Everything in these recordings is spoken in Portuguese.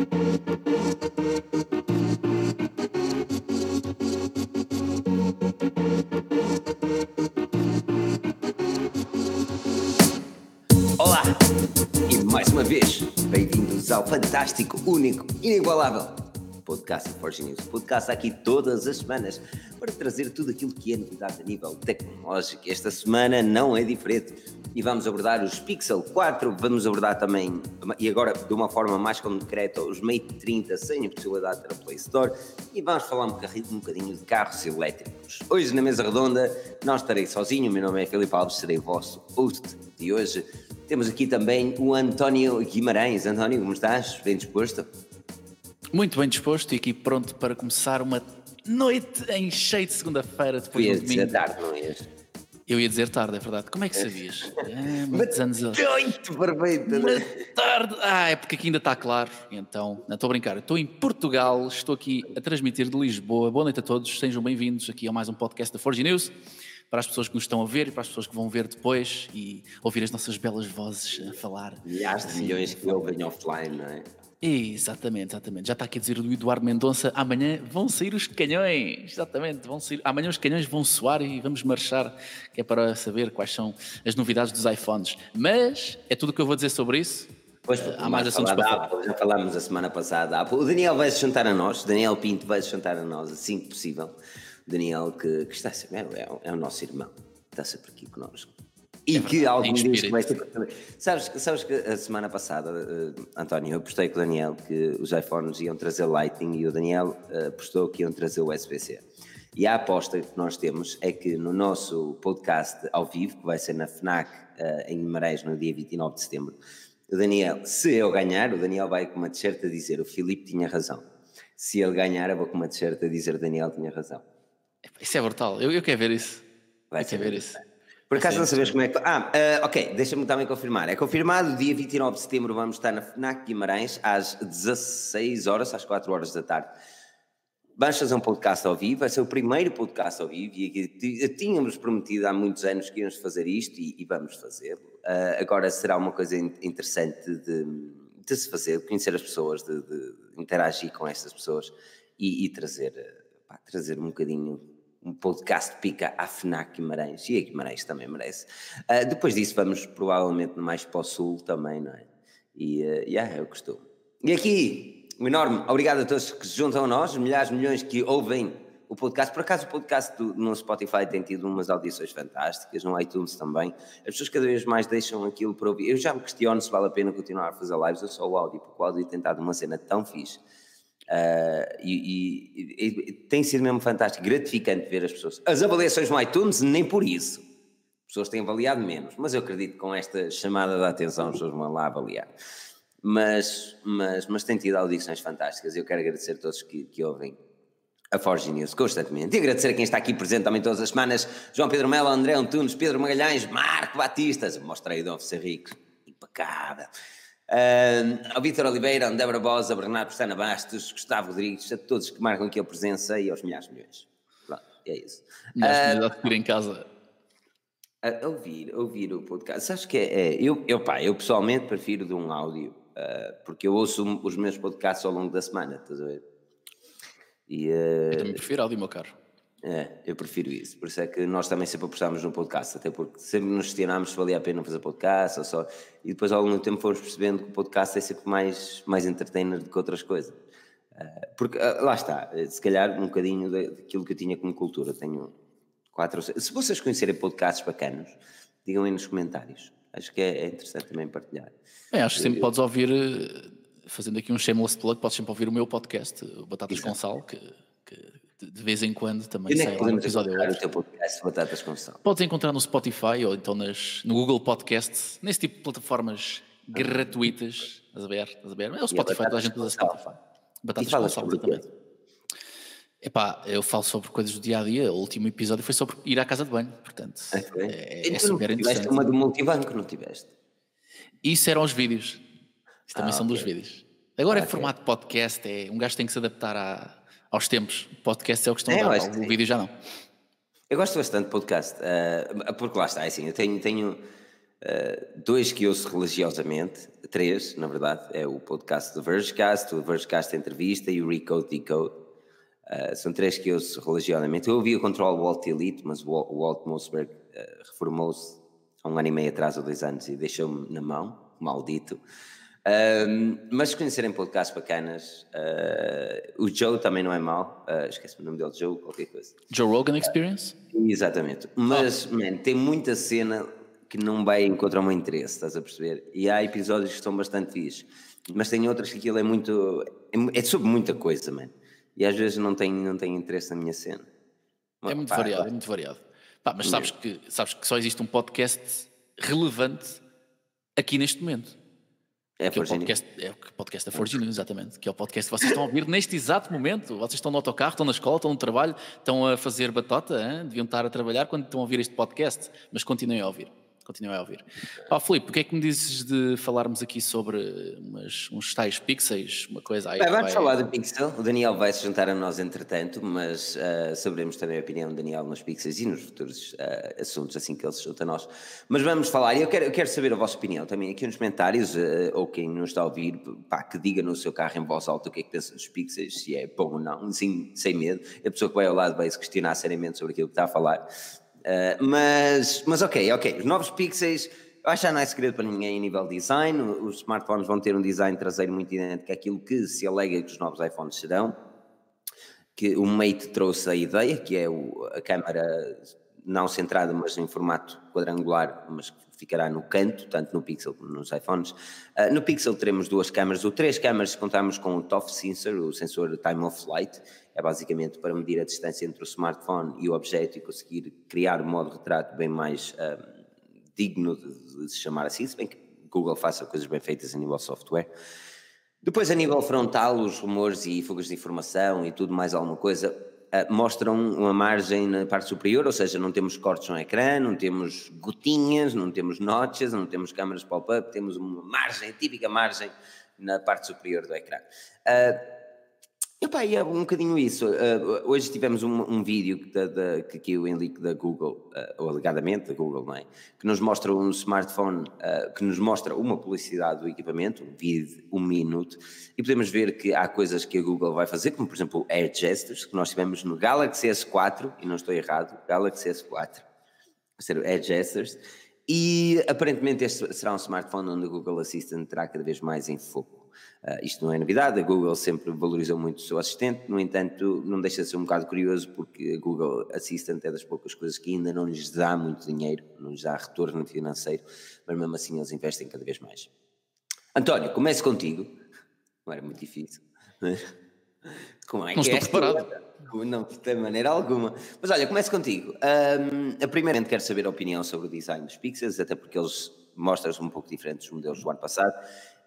Olá! E mais uma vez, bem-vindos ao fantástico, único, inigualável podcast Forge News. Podcast aqui todas as semanas para trazer tudo aquilo que é novidade a nível tecnológico. Esta semana não é diferente e vamos abordar os Pixel 4, vamos abordar também, e agora de uma forma mais concreta, os Mate 30 sem a possibilidade de ter a Play Store e vamos falar um bocadinho, um bocadinho de carros elétricos. Hoje na mesa redonda não estarei sozinho, o meu nome é Filipe Alves, serei o vosso host de hoje. Temos aqui também o António Guimarães. António, como estás? Bem disposto? Muito bem disposto e aqui pronto para começar uma noite em cheio de segunda-feira depois Fui do domingo. tarde, não ias? Eu ia dizer tarde, é verdade. Como é que sabias? É, muitos anos. Muito perfeito! Uma tarde. Ah, é porque aqui ainda está claro. Então, não estou a brincar. Estou em Portugal, estou aqui a transmitir de Lisboa. Boa noite a todos, sejam bem-vindos aqui a mais um podcast da Forge News. Para as pessoas que nos estão a ver e para as pessoas que vão ver depois e ouvir as nossas belas vozes a falar. Milhares de milhões que ouvem offline, não é? Exatamente, exatamente. Já está aqui a dizer o Eduardo Mendonça. Amanhã vão sair os canhões. Exatamente, vão sair. Amanhã os canhões vão soar e vamos marchar, que é para saber quais são as novidades dos iPhones. Mas é tudo o que eu vou dizer sobre isso. Pois, Há mais assuntos para falar. Apple, já falámos a semana passada. da Apple. O Daniel vai se juntar a nós, o Daniel Pinto vai se juntar a nós assim que possível. O Daniel, que, que está sempre, é, é, é o nosso irmão, está sempre aqui connosco. E É que algum dia vai ser. Sabes, sabes que a semana passada, eh, António, eu postei com o Daniel que os iPhones iam trazer Lightning e o Daniel postou que iam trazer o USB-C. E a aposta que nós temos é que no nosso podcast ao vivo, que vai ser na FNAC eh, em Guimarães no dia 29 de setembro, o Daniel, se eu ganhar, o Daniel vai com uma t-shirt a dizer o Filipe tinha razão. Se ele ganhar, eu vou com uma t-shirt a dizer o Daniel tinha razão. Isso é brutal. Eu, eu quero ver isso. Vai eu quero ver isso. Por acaso Sim, não sabes como é que. Ah, ah, ok, deixa-me também confirmar. É confirmado, dia 29 de setembro vamos estar na FNAC Guimarães às 16 horas, às 4 horas da tarde. Vamos fazer um podcast ao vivo, vai ser o primeiro podcast ao vivo e tínhamos prometido há muitos anos que íamos fazer isto e, e vamos fazê-lo. Ah, agora será uma coisa in- interessante de, de se fazer, de conhecer as pessoas, de, de interagir com estas pessoas e, e trazer, ah, pá, trazer um bocadinho um podcast pica à FNAC Guimarães e a Guimarães também merece. Ah, depois disso vamos provavelmente mais para o sul também, não é? E uh, yeah, é o costume. E aqui, um enorme obrigado a todos que se juntam a nós, milhares milhões que ouvem o podcast. Por acaso o podcast do, no Spotify tem tido umas audições fantásticas, no iTunes também. As pessoas cada vez mais deixam aquilo para ouvir. Eu já me questiono se vale a pena continuar a fazer lives ou só o áudio, porque o áudio tem estado uma cena tão fixe. Uh, e, e- e- tem sido mesmo fantástico, gratificante ver as pessoas. As avaliações no iTunes, nem por isso. As pessoas têm avaliado menos, mas eu acredito que com esta chamada de atenção as pessoas vão lá avaliar. Mas, mas, mas tem tido audições fantásticas. Eu quero agradecer a todos que, que ouvem a Forge News constantemente. E agradecer a quem está aqui presente também todas as semanas: João Pedro Melo, André Antunes, Pedro Magalhães, Marco Batistas. Mostrei Dom Rico, impecável. Ah, ao Vítor Oliveira, ao Débora Bosa, Bernardo Pestana Bastos, Gustavo Rodrigues, a todos que marcam aqui a presença e aos milhares de milhões. Pronto, é isso. Melhor uh, de em casa. A ouvir, ouvir o podcast. Sabes que é, é- eu, eu, pá, eu pessoalmente prefiro de um áudio, ah, porque eu ouço os meus podcasts ao longo da semana, estás a ver? E, ah, Eu também prefiro áudio, meu caro. É, eu prefiro isso. Por isso é que nós também sempre apostámos no podcast, até porque sempre nos questionámos se valia a pena fazer podcast ou só. E depois ao longo do tempo fomos percebendo que o podcast é sempre mais, mais entertainer do que outras coisas. Ah, porque ah, lá está, eh, se calhar um bocadinho da- daquilo que eu tinha como cultura. Tenho quatro ou seis. Se vocês conhecerem podcasts bacanos, digam aí nos comentários. Acho que é, é interessante também partilhar. Bem, acho que sempre podes ouvir, eh, fazendo aqui um shameless plug, podes sempre ouvir o meu podcast, o Batatas Sal, que, que de- vez em quando também sai um episódio. encontrar o teu podcast Batatas com Sal? Podes encontrar no Spotify ou então nas, no Google Podcasts, nesse tipo de plataformas gratuitas. Estás a ver? Estás a ver? É o Spotify, toda a gente usa Spotify. Batatas com sal, exatamente. Epá, eu falo sobre coisas do dia a dia. O último episódio foi sobre ir à casa de banho, portanto, É, foi? é, é não super tiveste interessante. uma do multibanco, não tiveste? Isso eram os vídeos. Isso também Ah, são dos ok. vídeos. Agora é Ok. formato podcast, é, um gajo tem que se adaptar à- aos tempos. Podcast é o que estão É, a dar, o vídeo já não. Eu gosto bastante de podcast, eh, porque lá está, é assim, eu tenho, tenho Uh, dois que ouço religiosamente, três, na verdade, é o podcast do Vergecast, o Vergecast Entrevista e o Recode Decode. Uh, são três que eu ouço religiosamente. Eu ouvi o Control Walt Elite, mas o Walt Mossberg uh, reformou-se há um ano e meio atrás ou dois anos e deixou-me na mão, maldito. Um, mas conhecerem podcasts bacanas, uh, o Joe também não é mau, uh, esqueci o nome dele, Joe, qualquer coisa. Joe Rogan Experience? Uh, exatamente, mas oh. man, tem muita cena que não vai encontrar o meu interesse, estás a perceber? E há episódios que são bastante fixos, mas tem outras que aquilo é muito. É, é sobre muita coisa, man. E às vezes não tem, não tem interesse na minha cena. é muito pá, variado, pá. é muito variado. Pá, mas sabes que, sabes que só existe um podcast relevante aqui neste momento. É, que é, o podcast, é o podcast da Forge News, exatamente. Que é o podcast que vocês estão a ouvir neste exato momento. Vocês estão no autocarro, estão na escola, estão no trabalho, estão a fazer batota, hein? deviam estar a trabalhar quando estão a ouvir este podcast, mas continuem a ouvir continuem a ouvir. Ó Filipe, o que é que me dizes de falarmos aqui sobre umas, uns tais pixels, uma coisa aí? Bem, vamos vai... falar do pixel, o Daniel vai se juntar a nós entretanto, mas uh, saberemos também a opinião do Daniel nos pixels e nos futuros uh, assuntos assim que ele se junta a nós. Mas vamos falar, e eu quero, eu quero saber a vossa opinião também aqui nos comentários, uh, ou quem nos está a ouvir, pá, que diga no seu carro em voz alta o que é que pensa dos pixels, se é bom ou não, sem, sem medo. A pessoa que vai ao lado vai se questionar seriamente sobre aquilo que está a falar. Uh, mas, mas ok, ok. Os novos Pixels, eu acho que não é segredo para ninguém a nível design. Os smartphones vão ter um design traseiro muito idêntico àquilo que se alega que os novos iPhones serão. Que o Mate trouxe a ideia, que é o, a câmera não centrada, mas em formato quadrangular, mas ficará no canto, tanto no Pixel como nos iPhones. Uh, no Pixel teremos duas câmaras, ou três câmaras, contamos com o TOF Sensor, o sensor Time of Flight, é basicamente para medir a distância entre o smartphone e o objeto e conseguir criar um modo retrato bem mais uh, digno de, de, se chamar assim, se bem que Google faça coisas bem feitas a nível software. Depois, a nível frontal, os rumores e fugas de informação e tudo mais alguma coisa mostram uma margem na parte superior, ou seja, não temos cortes no ecrã, não temos gotinhas, não temos notches, não temos câmaras pop-up, temos uma margem, típica margem na parte superior do ecrã. Uh, Epá, é um bocadinho isso. Uh, hoje tivemos um, um vídeo da, da, que aqui o Enrique da Google, uh, ou alegadamente da Google, não é? Que nos mostra um smartphone, uh, que nos mostra uma publicidade do equipamento, um vídeo de um minuto, e podemos ver que há coisas que a Google vai fazer, como por exemplo o Air Gestures, que nós tivemos no Galaxy S4, e não estou errado, Galaxy S4, vai ser o Air Gestures, e aparentemente este será um smartphone onde o Google Assistant terá cada vez mais em foco. Uh, isto não é novidade, a Google sempre valorizou muito o seu assistente, no entanto, não deixa de ser um bocado curioso porque a Google Assistant é das poucas coisas que ainda não lhes dá muito dinheiro, não lhes dá retorno financeiro, mas mesmo assim eles investem cada vez mais. António, comece contigo. Não era muito difícil. Como é não que estou é preparado. Não, de maneira alguma. Mas olha, comece contigo. Um, primeiramente quero saber a opinião sobre o design dos Pixels, até porque eles mostram-se um pouco diferentes dos modelos do ano passado.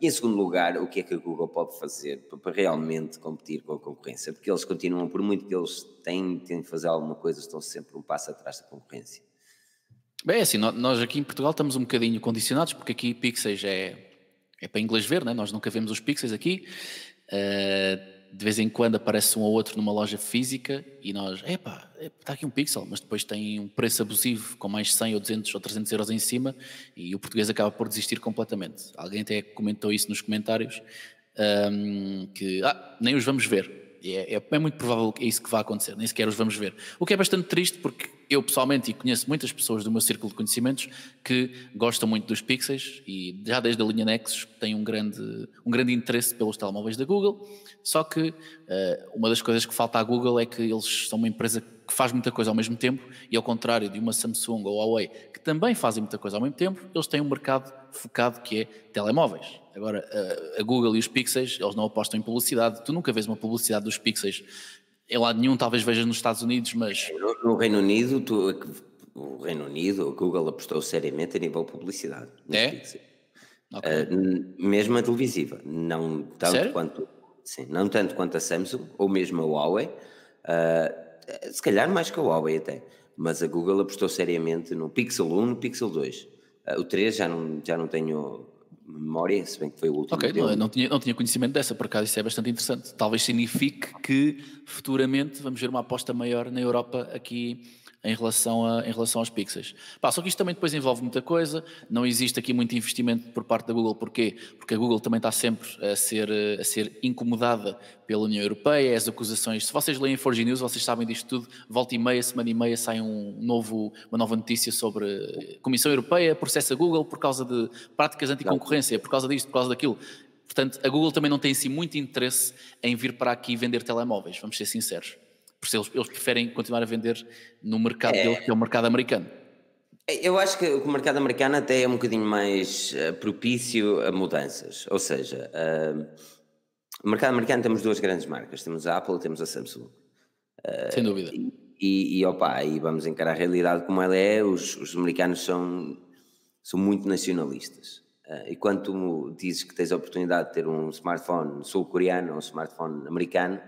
E em segundo lugar, o que é que a Google pode fazer para realmente competir com a concorrência? Porque eles continuam, por muito que eles tentem fazer alguma coisa, estão sempre um passo atrás da concorrência. Bem, é assim, nós aqui em Portugal estamos um bocadinho condicionados, porque aqui pixels é, é para inglês ver, né? nós nunca vemos os pixels aqui. Uh, de vez em quando aparece um ou outro numa loja física e nós, epá, está aqui um pixel, mas depois tem um preço abusivo com mais 100 ou 200 ou 300 euros em cima e o português acaba por desistir completamente. Alguém até comentou isso nos comentários, um, que ah, nem os vamos ver. É, é, é, muito provável que é isso que vai acontecer, nem sequer os vamos ver. O que é bastante triste porque eu pessoalmente e conheço muitas pessoas do meu círculo de conhecimentos que gostam muito dos Pixels e já desde a linha Nexus têm um grande, um grande interesse pelos telemóveis da Google, só que uh, uma das coisas que falta à Google é que eles são uma empresa que faz muita coisa ao mesmo tempo e ao contrário de uma Samsung ou Huawei que também fazem muita coisa ao mesmo tempo, eles têm um mercado focado que é telemóveis. Agora, a Google e os Pixels, eles não apostam em publicidade. Tu nunca vês uma publicidade dos Pixels em lado nenhum, talvez vejas nos Estados Unidos, mas... No, no Reino Unido, tu, o Reino Unido, a Google apostou seriamente a nível publicidade. É? Okay. Uh, mesmo a televisiva, não tanto Sério? quanto sim, não tanto quanto a Samsung ou mesmo a Huawei, uh, se calhar mais que a Huawei até, mas a Google apostou seriamente no Pixel 1, no Pixel 2. Uh, ah, o 3 já não, já não tenho memória, se bem que foi o último. Ok, não, não, tinha, não tinha conhecimento dessa, por acaso isso é bastante interessante. Talvez signifique que futuramente vamos ver uma aposta maior na Europa aqui em relação, a, em relação aos pixels. Pá, só que isto também depois envolve muita coisa, não existe aqui muito investimento por parte da Google, porquê? Porque a Google também está sempre a ser, a ser incomodada pela União Europeia, as acusações, se vocês leem 4G News, vocês sabem disto tudo, volta e meia, semana e meia sai um novo, uma nova notícia sobre Comissão Europeia processa Google por causa de práticas anticoncorrência, por causa disto, por causa daquilo. Portanto, a Google também não tem assim muito interesse em vir para aqui vender telemóveis, vamos ser sinceros. Porque eles, eles preferem continuar a vender no mercado é. deles, que é o mercado americano. É, eu acho que o mercado americano até é um bocadinho mais uh, propício a mudanças. Ou seja, uh, no mercado americano temos duas grandes marcas: temos a Apple e temos a Samsung. Uh, Sem dúvida. E, e, e opa, aí vamos encarar a realidade como ela é. Os, os americanos são, são muito nacionalistas. e quando tu dizes que tens a oportunidade de ter um smartphone sul-coreano ou um smartphone americano,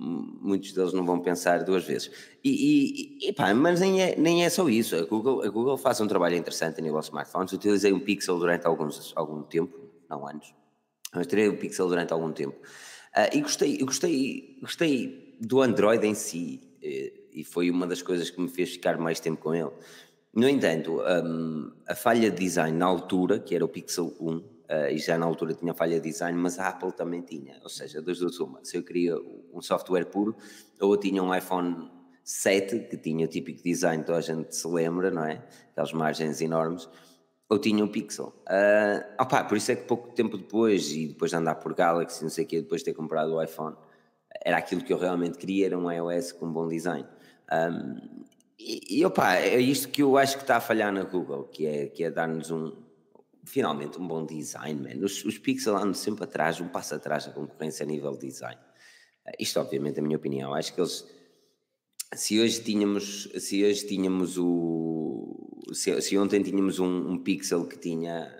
muitos deles não vão pensar duas vezes. E, e, e pá, mas nem é, nem é só isso. A Google, a Google faz um trabalho interessante a nível de smartphones. Utilizei um Pixel durante alguns, algum tempo, não anos, mas terei o um Pixel durante algum tempo. Uh, e gostei, gostei, gostei do Android em si, e foi uma das coisas que me fez ficar mais tempo com ele. No entanto, um, a falha de design na altura, que era o Pixel 1, Uh, e já na altura tinha falha de design, mas a Apple também tinha. Ou seja, das duas uma. Se eu queria um software puro, ou eu tinha um iPhone 7, que tinha o típico design, toda a gente se lembra, não é? Aquelas margens enormes, ou tinha um Pixel. Uh, opa, por isso é que pouco tempo depois, e depois de andar por Galaxy, não sei o quê, depois de ter comprado o iPhone, era aquilo que eu realmente queria, era um iOS com um bom design. Um, e, e opa, é isto que eu acho que está a falhar na Google, que é, que é dar-nos um, finalmente um bom design, man. Os, os Pixel andam sempre atrás, um passo atrás da concorrência a nível de design. Uh, isto, obviamente, é a minha opinião. Acho que eles. Se hoje tínhamos, se hoje tínhamos o. Se, se ontem tínhamos um, um, Pixel que tinha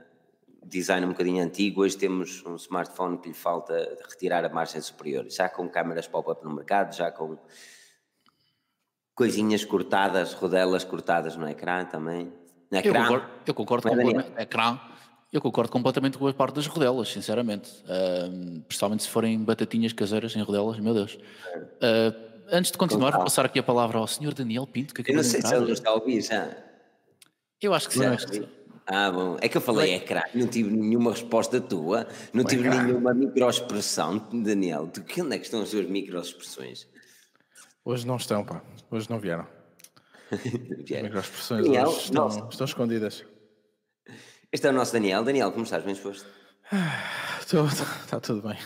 design um bocadinho antigo, hoje temos um smartphone que lhe falta retirar a margem superior, já com câmaras pop-up no mercado, já com coisinhas cortadas, rodelas cortadas no ecrã também. Ecrã, eu concordo, eu concordo completamente. Ecrã, eu concordo completamente com a parte das rodelas, sinceramente. Uh, principalmente se forem batatinhas caseiras em rodelas, meu Deus. Uh, antes de continuar, vou passar aqui a palavra ao Sr. Daniel Pinto. Que eu não sei se ele nos está a ouvir já. Eu acho que sim. Ah, bom. É que eu falei ecrã, não tive nenhuma resposta tua, não tive ecrã. nenhuma microexpressão, Daniel. De que onde é que estão as suas microexpressões? Hoje não estão, pá. Hoje não vieram. microexpressões Daniel, hoje estão, estão escondidas. Este é o nosso Daniel. Daniel, como estás? Bem disposto? Está tudo bem.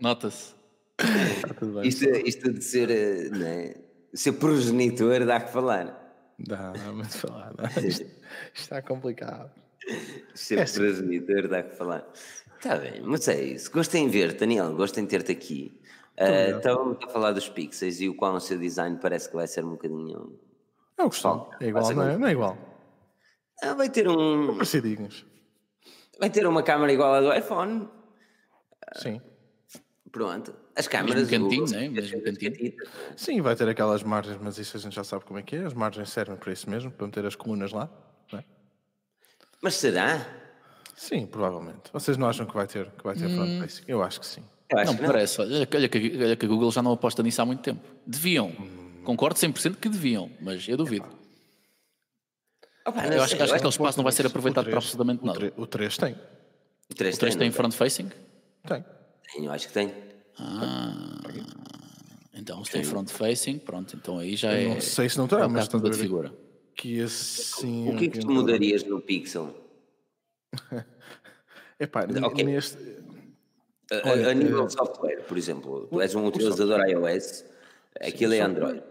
Nota-se. Está tudo bem. Isto, isto de ser, né, ser progenitor dá que falar. Dá, dá muito falar. Dá. Isto, isto está complicado. Ser é progenitor dá que falar. Está bem, mas é isso. Gostei em ver, Daniel, gostei em ter-te aqui. Uh, estávamos a falar dos pixels e o qual o seu design parece que vai ser um bocadinho. É o costume. É igual, não é? Não é igual. Ah, vai ter um. Parecidinhos. Vai ter uma câmera igual à do iPhone. Sim. Pronto. As câmaras. Mesmo cantinho, Google, né? Mesmo cantinho. Sim, vai ter aquelas margens, mas isso a gente já sabe como é que é. As margens servem para isso mesmo, para meter as colunas lá. É? Mas será? Sim, provavelmente. Vocês não acham que vai ter, que vai ter hum. front facing? Eu acho que sim. Não, que não, parece. Olha, olha, que, olha que a Google já não aposta nisso há muito tempo. Deviam. Hum. Concordo 100% que deviam, mas eu duvido. Opa, eu acho, acho que aquele espaço não vai ser aproveitado 3, para absolutamente nada. O 3 tem. O 3, o 3 tem, tem front-facing? Tem. Tem, eu acho que tem. Ah, então se tem front-facing, pronto, então aí já é. Não sei se não tem, é mas de figura. Que assim. O que é que tu mudarias no Pixel? Epá, okay. neste. A, nível de software, por exemplo, tu és um utilizador iOS, aquilo é Android.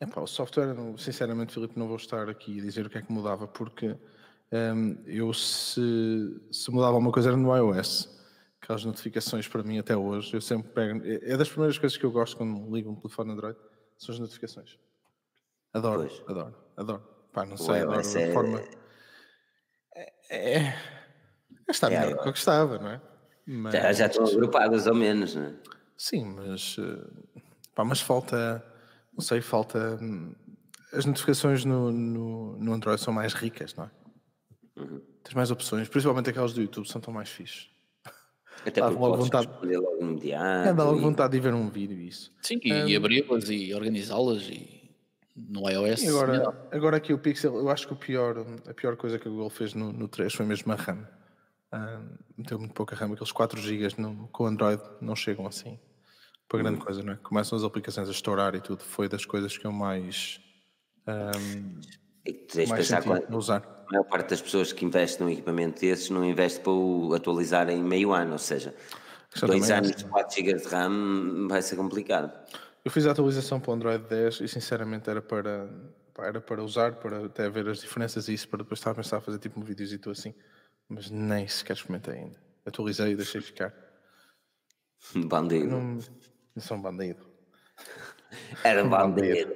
É pá, o software, sinceramente, Filipe, não vou estar aqui a dizer o que é que mudava, porque um, eu se, se mudava alguma coisa era no iOS. Aquelas notificações para mim até hoje, eu sempre pego. É, é das primeiras coisas que eu gosto quando ligo um telefone Android, são as notificações. Adoro, pois. adoro, adoro. Pá, não sei, adoro a é... forma. É, é, está melhor do que eu gostava, não é? Mas... Já, já estão agrupadas ao menos, não é? Sim, mas, eh, pá, mas falta não sei, falta. Hum, as notificações no, no, no Android são mais ricas, não é? Uhum. Tens mais opções, principalmente aquelas do YouTube, são tão mais fixes. Até porque logo vontade, logo imediato. É, dá logo vontade de ver um vídeo isso. Sim, e, um, e abri-las e organizá-las e no iOS. E agora, agora aqui o Pixel, eu acho que o pior, a pior coisa que a Google fez no, no 3 foi mesmo a RAM. Uh, meteu muito pouca RAM, aqueles 4 GB com o Android não chegam assim para grande hum. coisa, não é? Começam as aplicações a estourar e tudo. Foi das coisas que eu mais. Um, e tu tens mais pensar quando, usar. A maior parte das pessoas que investem num equipamento desses não investe para o atualizar em meio ano, ou seja, dois anos de 4 GB de RAM vai ser complicado. Eu fiz a atualização para o Android 10 e sinceramente era para, era para usar, para até ver as diferenças e isso, para depois estar a pensar a fazer tipo um vídeo assim, mas nem sequer experimentei ainda. Atualizei e deixei ficar. Bandido. Não, não sou um bandido. Era um bandido.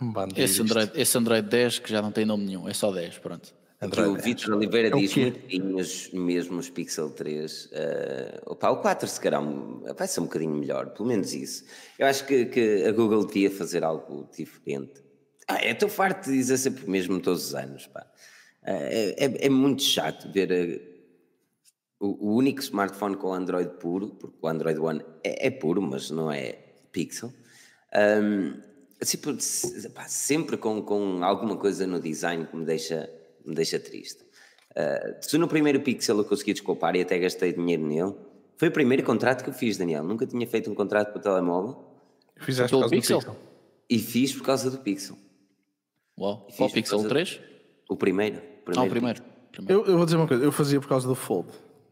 Um bandido. Esse Android, esse Android 10 que já não tem nome nenhum, é só 10, pronto. Aqui o Vitor Oliveira é diz muito mesmo os Pixel 3. Uh, opa, o 4 se calhar vai ser um bocadinho melhor, pelo menos isso. Eu acho que, que a Google devia fazer algo diferente. Ah, eu estou farto de dizer sempre mesmo todos os anos. Pá. Uh, é, é, muito chato ver uh, o, o, único smartphone com Android puro, porque o Android One é, é puro, mas não é Pixel. Um, sempre, pá, sempre com, com alguma coisa no design que me deixa me deixa triste. Uh, se no primeiro Pixel eu consegui desculpar e até gastei dinheiro nele, foi o primeiro contrato que eu fiz, Daniel. Nunca tinha feito um contrato para o telemóvel. Fizeste pelo Pixel? Pixel? E fiz por causa do Pixel. Uau, qual Pixel 3? O primeiro. primeiro ah, o primeiro. primeiro. Eu, eu, vou dizer uma coisa, eu fazia por causa do Fold,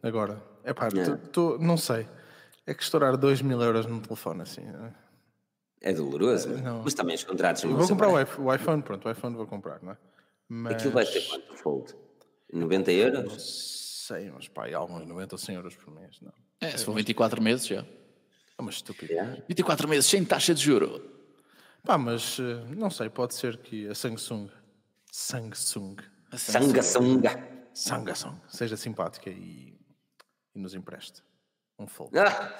agora. É pá, yeah. não sei. É que estourar 2 mil euros no telefone assim. É doloroso, não. mas também os contratos não Vou comprar o, o iPhone, pronto, o iPhone vou comprar, não é? Mas... Aquilo vai ter quanto fold? 90 euros? Não sei, mas pá, alguns 90 ou 100 euros por mês, não. É, se for 24 meses já. É uma estúpida. Yeah. 24 meses sem taxa de juro. Pá, mas eh, não sei, pode ser que a Samsung, Samsung, a Samsung, Samsung seja simpática e, e nos empreste um fold. Ah.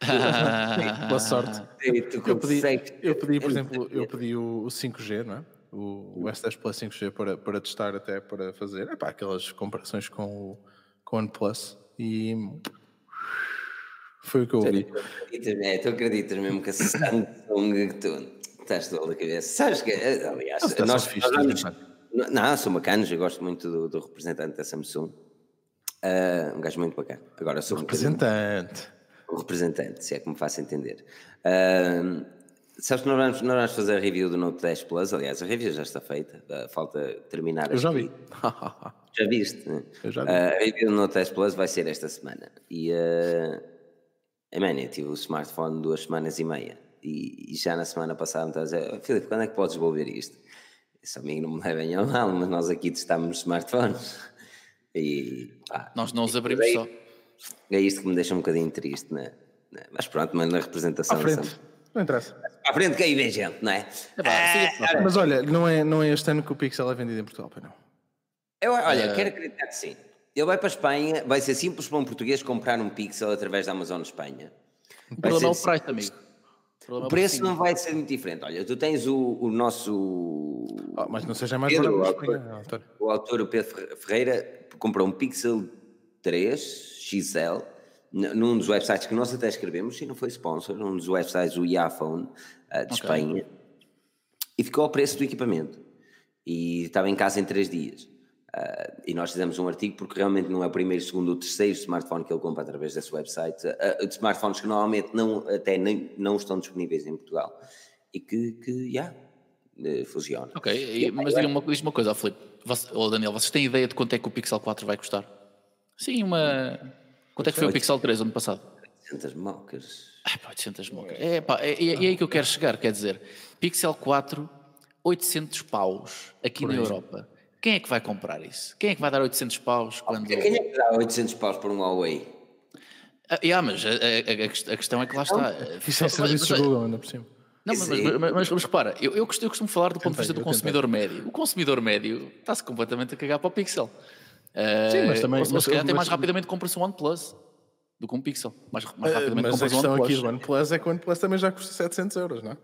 Boa sorte. Eu pedi, eu pedi, por exemplo, eu pedi o 5G, não é? o, o S10 Plus 5G para, para testar até para fazer epá, aquelas comparações com o, com o OnePlus e foi o que eu ouvi. É, tu acreditas mesmo que a Samsung que tu estás toda a cabeça. Sabes que, aliás, nós, nós vamos, não, sou bacanas, eu gosto muito do, do representante da Samsung. Uh, um gajo muito bacana. Agora sou um representante. Um, um representante, se é que me faço entender. Uh, Sabes que nós vamos, nós vamos fazer a review do Note 10 Plus, aliás, a review já está feita, falta terminar. Eu já vi. já viste? Né? Eu já vi. Uh, a review do Note 10 Plus vai ser esta semana. E, uh, man, eu tive o smartphone duas semanas e meia. E, e já na semana passada me estava a dizer, Filipe, quando é que podes devolver isto? Esse amigo não me levem a mal, mas nós aqui testamos smartphones. E, pá, nós não os abrimos é, só. É isto que me deixa um bocadinho triste, né? Mas pronto, mas na representação. À frente. Não interessa. À frente que aí vem gente, não é? é mas olha, não é, não é este ano que o Pixel é vendido em Portugal, não? Eu, olha, é... quero acreditar que sim. Ele vai para a Espanha, vai ser simples para um português comprar um Pixel através da Amazon Espanha. O problema é o preço, amigo. O, o preço não vai ser muito diferente. Olha, tu tens o, o nosso. Oh, mas não seja mais Pedro, o, autor, o autor, o Pedro Ferreira, comprou um Pixel 3 XL num dos websites que nós até escrevemos, e não foi sponsor, num dos websites, o Iafone, uh, de okay. Espanha, e ficou ao preço do equipamento. E estava em casa em três dias. Uh, e nós fizemos um artigo porque realmente não é o primeiro, segundo ou terceiro smartphone que ele compra através desse website, uh, de smartphones que normalmente não, até nem, não estão disponíveis em Portugal. E que, que já, yeah, funciona. Ok, e, mas diga uma, diz uma coisa, Filipe, ou Daniel, vocês têm ideia de quanto é que o Pixel 4 vai custar? Sim, uma Quanto é que foi o Pixel 3 ano passado? 800 mocas. Ah, pá, 800 mocas. É, pá, é, é, é aí que eu quero chegar, quer dizer, Pixel 4, 800 paus aqui na Europa. Quem é que vai comprar isso? Quem é que vai dar 800 paus quando... Quem é que dá 800 paus por um Huawei? Ah, yeah, mas a, a, a, questão é que lá está. Isso é serviço de Google, ainda por cima. Não, mas, mas, mas, mas, repara, eu, eu, costumo, eu costumo falar do ponto de vista do consumidor médio. O consumidor médio está-se completamente a cagar para o Pixel. Sim, mas eh, também. Mas, mas, se calhar até mais rapidamente compra-se um OnePlus do que um Pixel. Mais, mais rapidamente uh, mas a questão um aqui do OnePlus é que o OnePlus também já custa 700 euros, não é?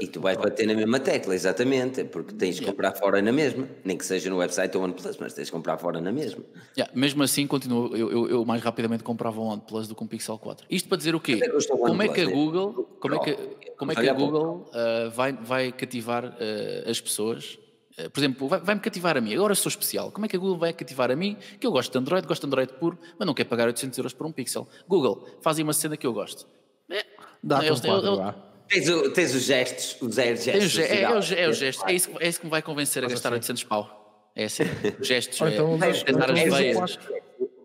E tu vais bater na mesma tecla, exatamente, porque tens de comprar fora na mesma, nem que seja no website ou OnePlus, mas tens de comprar fora na mesma. Yeah, mesmo assim, continuo, eu, eu, eu, mais rapidamente comprava um OnePlus do que um Pixel 4. Isto para dizer o quê? É Como é que a Google como é que, como é que a Google uh, vai, vai cativar uh, as pessoas? Uh, por exemplo, vai-me vai cativar a mim, agora sou especial. Como é que a Google vai cativar a mim? Que eu gosto de Android, gosto de Android puro, mas não quero pagar 800 euros por um pixel. Google, fazem uma cena que eu gosto. É, Dá-te um quadro Tens, o, tens os gestos, os air gestos. É, é, é, o, é o gesto, é isso, é isso que me vai convencer a gastar assim. 800 pau. É assim, gestos, então, é, então, tentar as veias.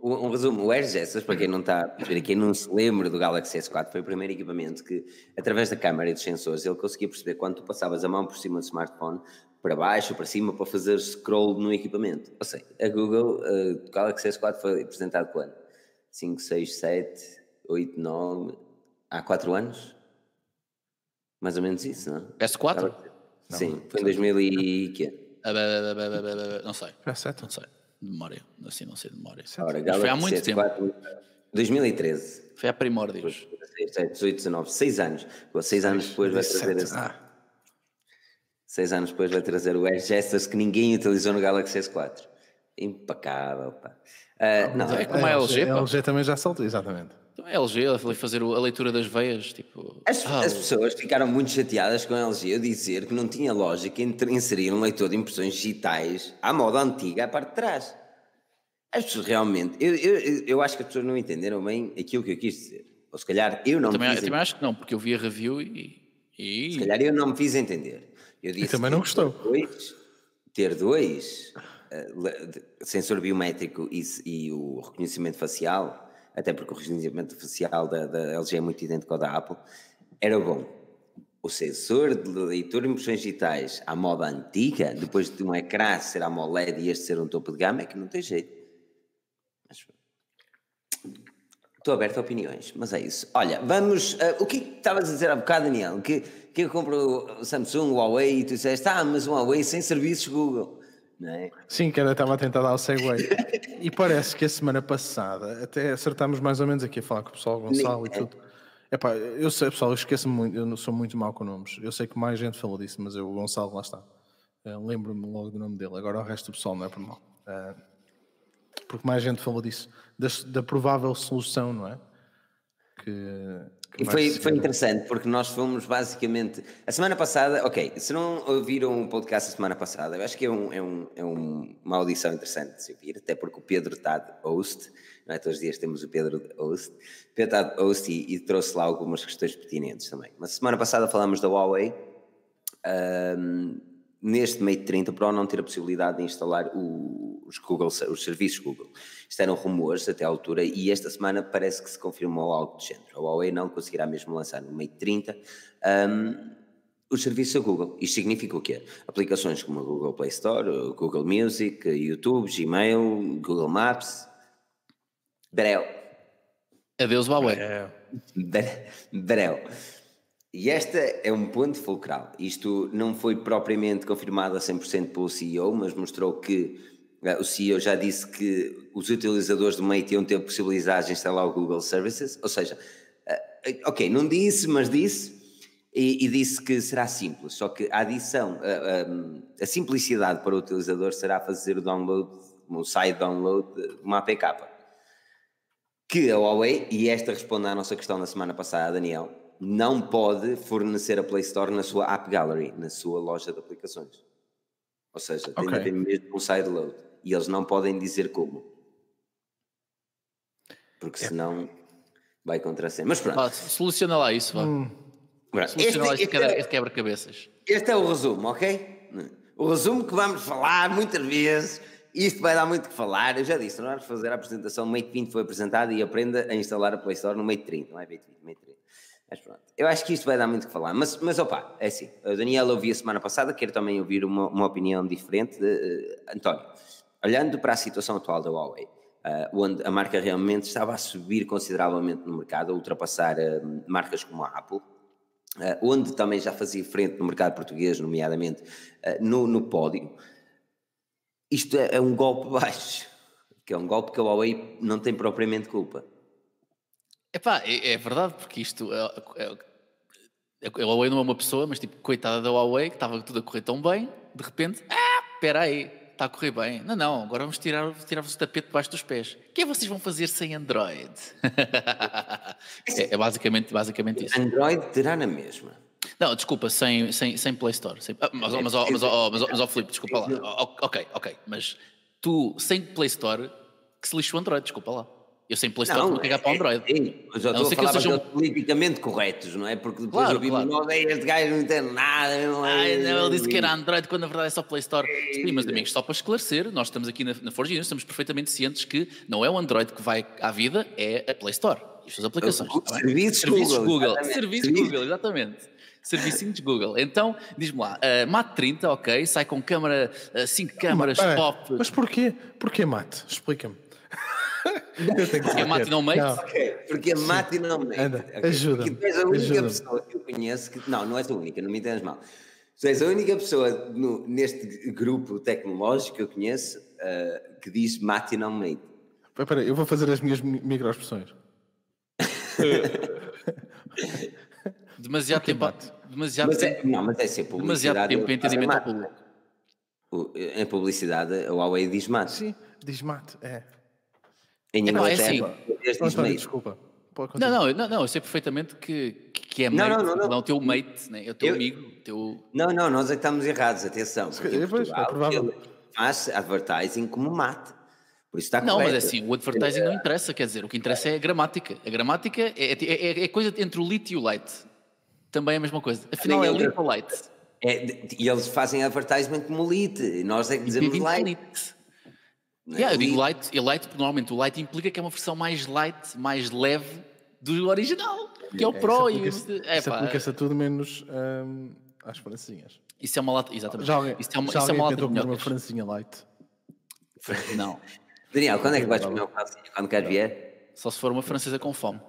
Um, um resumo, o Air Gestos, para quem não está a perceber, quem não se lembra do Galaxy S4, foi o primeiro equipamento que, através da câmera e dos sensores, ele conseguia perceber quando tu passavas a mão por cima do smartphone, para baixo, para cima, para fazer scroll no equipamento. Ou seja, a Google, uh, o Galaxy S4 foi apresentado quando? 5, 6, 7, 8, 9, há 4 anos? Mais ou menos isso, não? S4? Sim, foi em 2000 e quê? Não sei. S7? Não sei. De memória. Assim, não sei de memória. Ora, Mas foi há muito tempo. 2013. Foi há primórdios. 18, 19, 6 anos. 6 anos depois vai trazer esse. Ah, 6 anos depois vai trazer o Air Gestures que ninguém utilizou no Galaxy S4. Impecável, pá. Ah, não, É como a LG, A. LG também já saltou, exatamente. Então, a LG, foi fazer a leitura das veias, tipo... As, ah, as pessoas ficaram muito chateadas com a LG a dizer que não tinha lógica entre inserir um leitor de impressões digitais à moda antiga à parte de trás. As pessoas realmente, eu, eu, eu acho que as pessoas não entenderam bem aquilo que eu quis dizer. Ou se calhar eu não eu também, me eu fiz também acho que não, porque eu vi a review e... e... Se calhar eu não me fiz entender. Eu disse também não gostou. Ter dois, ter dois de- sensor biométrico e, e o reconhecimento facial, até porque o reconhecimento facial da, da LG é muito idêntico ao da Apple, era bom. O sensor de leitura de impressões digitais à moda antiga, depois de um ecrã ser AMOLED e este ser um topo de gama, é que não tem jeito. Mas, Estou aberto a opiniões, mas é isso. Olha, vamos. ah, o que é que estavas a dizer há bocado, Daniel? Que, que eu compro o Samsung, o Huawei, e tu disseste, ah, mas o Huawei sem serviços Google. É? Sim, que era, estava a tentar dar o segue. e parece que a semana passada até acertámos mais ou menos aqui a falar com o pessoal, Gonçalo e é. tudo. Epá, eu sei, pessoal, eu esqueço-me muito, eu sou muito mau com nomes. Eu sei que mais gente falou disso, mas eu, o Gonçalo, lá está. Eh, Lembro-me logo do nome dele. Agora o resto do pessoal não é por mal. Eh, porque mais gente falou disso, da, da provável solução, não é? Que, que E foi, foi interessante, porque nós fomos basicamente. A semana passada, ok, se não ouviram o podcast a semana passada, eu acho que é, um, é, um, é um- uma audição interessante de se ouvir, até porque o Pedro está de host, não é? Todos os dias temos o Pedro de host. O Pedro está de host e, e trouxe lá algumas questões pertinentes também. Mas semana passada falámos da Huawei. ahm, neste Mate 30 Pro não ter a possibilidade de instalar o- os, Google, os serviços Google. Isto eram rumores até à altura e esta semana parece que se confirmou algo do género. A Huawei não conseguirá mesmo lançar no Mate 30 ahm, os serviços da Google. Isto significa o quê? Aplicações como a Google Play Store, o Google Music, YouTube, Gmail, Google Maps. Breu. Adeus, Huawei. É, Bre- Breu. E esta é um ponto fulcral. Isto não foi propriamente confirmado a 100% pelo CEO, mas mostrou que eh, o CEO já disse que os utilizadores do Mate iam ter a possibilidade de instalar o Google Services. Ou seja, eh, ok, não disse, mas disse. E, e disse que será simples, só que a adição, a, a- a simplicidade para o utilizador será fazer o download, o side download de uma APK que a Huawei, e esta responde à nossa questão da semana passada, Daniel, não pode fornecer a Play Store na sua App Gallery, na sua loja de aplicações. Ou seja, tem Ok. de haver mesmo um sideload. E eles não podem dizer como. Porque senão vai contra a cena. Mas pronto, Vá, soluciona lá isso, vá. pronto. Soluciona lá Este, este, este é, este quebra-cabeças. este é o resumo, ok? O resumo que vamos falar muitas vezes. Isto vai dar muito o que falar. Eu já disse, não vamos fazer a apresentação. O Mate 20 foi apresentado e aprenda a instalar a Play Store no Mate 30. Não é Mate 20, Mate 30. Mas pronto. Eu acho que isto vai dar muito o que falar. Mas, mas opa, é assim. O Daniel ouvi a semana passada. Quero também ouvir uma, uma opinião diferente. Eh, António, olhando para a situação atual da Huawei, eh, onde a marca realmente estava a subir consideravelmente no mercado, a ultrapassar eh, marcas como a Apple, onde também já fazia frente no mercado português, nomeadamente no, no pódio. Isto é, é um golpe baixo, que é um golpe que a Huawei não tem propriamente culpa. Epá, é, é verdade, porque isto. É, é, é, a Huawei não é uma pessoa, mas tipo, coitada da Huawei, que estava tudo a correr tão bem, de repente, ah, espera aí, está a correr bem. Não, não, agora vamos tirar, tirar-vos o tapete debaixo dos pés. O que é que vocês vão fazer sem Android? é, é basicamente, basicamente isso. Android terá na mesma. Não, desculpa, sem, sem, sem Play Store. Sem, ah, mas, mas, mas, mas, mas, mas, mas, Filipe, desculpa lá. Ok, ok, mas tu, sem Play Store, que se lixe o Android, desculpa lá. Eu sem Play Store vou cagar para o Android. Sim, mas eu estou a falar sejam... politicamente corretos, não é? Porque depois claro, eu vi claro. Nós, este gajo não entende nada. Não é... Ai, não, ele disse que era Android quando na verdade é só Play Store. Sim, mas amigos, só para esclarecer, nós estamos aqui na, na Forge estamos perfeitamente cientes que não é o Android que vai à vida, é a Play Store e as suas aplicações. O, tá serviços, serviços Google. Google. Serviços Google, exatamente. Servicinho de Google. Então, diz-me lá, uh, Mate 30, ok, sai com câmara, 5 uh, câmaras mas, pop. Mas porquê? Porquê Mate? Explica-me. Porque a Mate não mate? Okay. Porque a Mate não mate. Okay. Ajuda. Porque tu és a única ajuda. pessoa que eu conheço que. Não, não és a única, não me entendas mal. Tu és a única pessoa no, neste grupo tecnológico que eu conheço uh, que diz Mate não mate. Espera, eu vou fazer as minhas microexpressões. demasiado tempo. Demasiado mas é, tempo. Não, mas é ser publicidade. Demasiado tempo em entendimento ao público. Em publicidade, a Huawei diz mate. Sim, diz mate, é. Em é, não, é assim. desculpa. Não, não, não, não, eu sei perfeitamente que, que é mate, não, não, não, não. o teu mate, né? é o teu eu, amigo. Teu... Não, não, nós é que estamos errados, atenção. Porque depois, Portugal, é faz advertising como mate. Por isso está não, correto. mas é assim, o advertising não interessa, quer dizer, o que interessa é a gramática. A gramática é, é, é, é coisa entre o lit e o light. Também é a mesma coisa. Afinal, é lit ou light? É, e eles fazem advertisement como lit, e nós é que dizemos light. É? Yeah, eu digo light, e light, porque normalmente o light implica que é uma versão mais light, mais leve do original, que é o é, Pro. Isso aplica-se aplica a tudo menos hum, às francinhas. Isso é uma lata, exatamente. Já alguém, isso é uma, já isso é uma lata de uma francinha light? Não. Daniel, quando é que vais comer uma francinha? Quando queres vier? Só se for uma francesa com fome.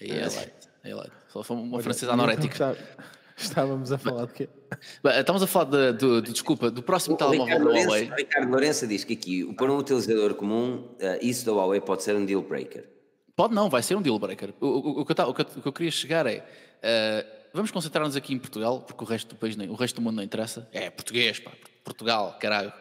Aí é light. Aí é light. Só se for uma francesa anorética. Estávamos a falar de quê? Estamos a falar de, de, de desculpa, do próximo o telemóvel da Huawei. Ricardo Lourenço diz que aqui, para um utilizador comum, uh, isso da Huawei pode ser um deal breaker. Pode não, vai ser um deal breaker. O, o, o, que, eu, o que, eu, queria chegar é. Uh, vamos concentrar-nos aqui em Portugal, porque o resto do país, nem, o resto do mundo não interessa. É português, pá, Portugal, caralho.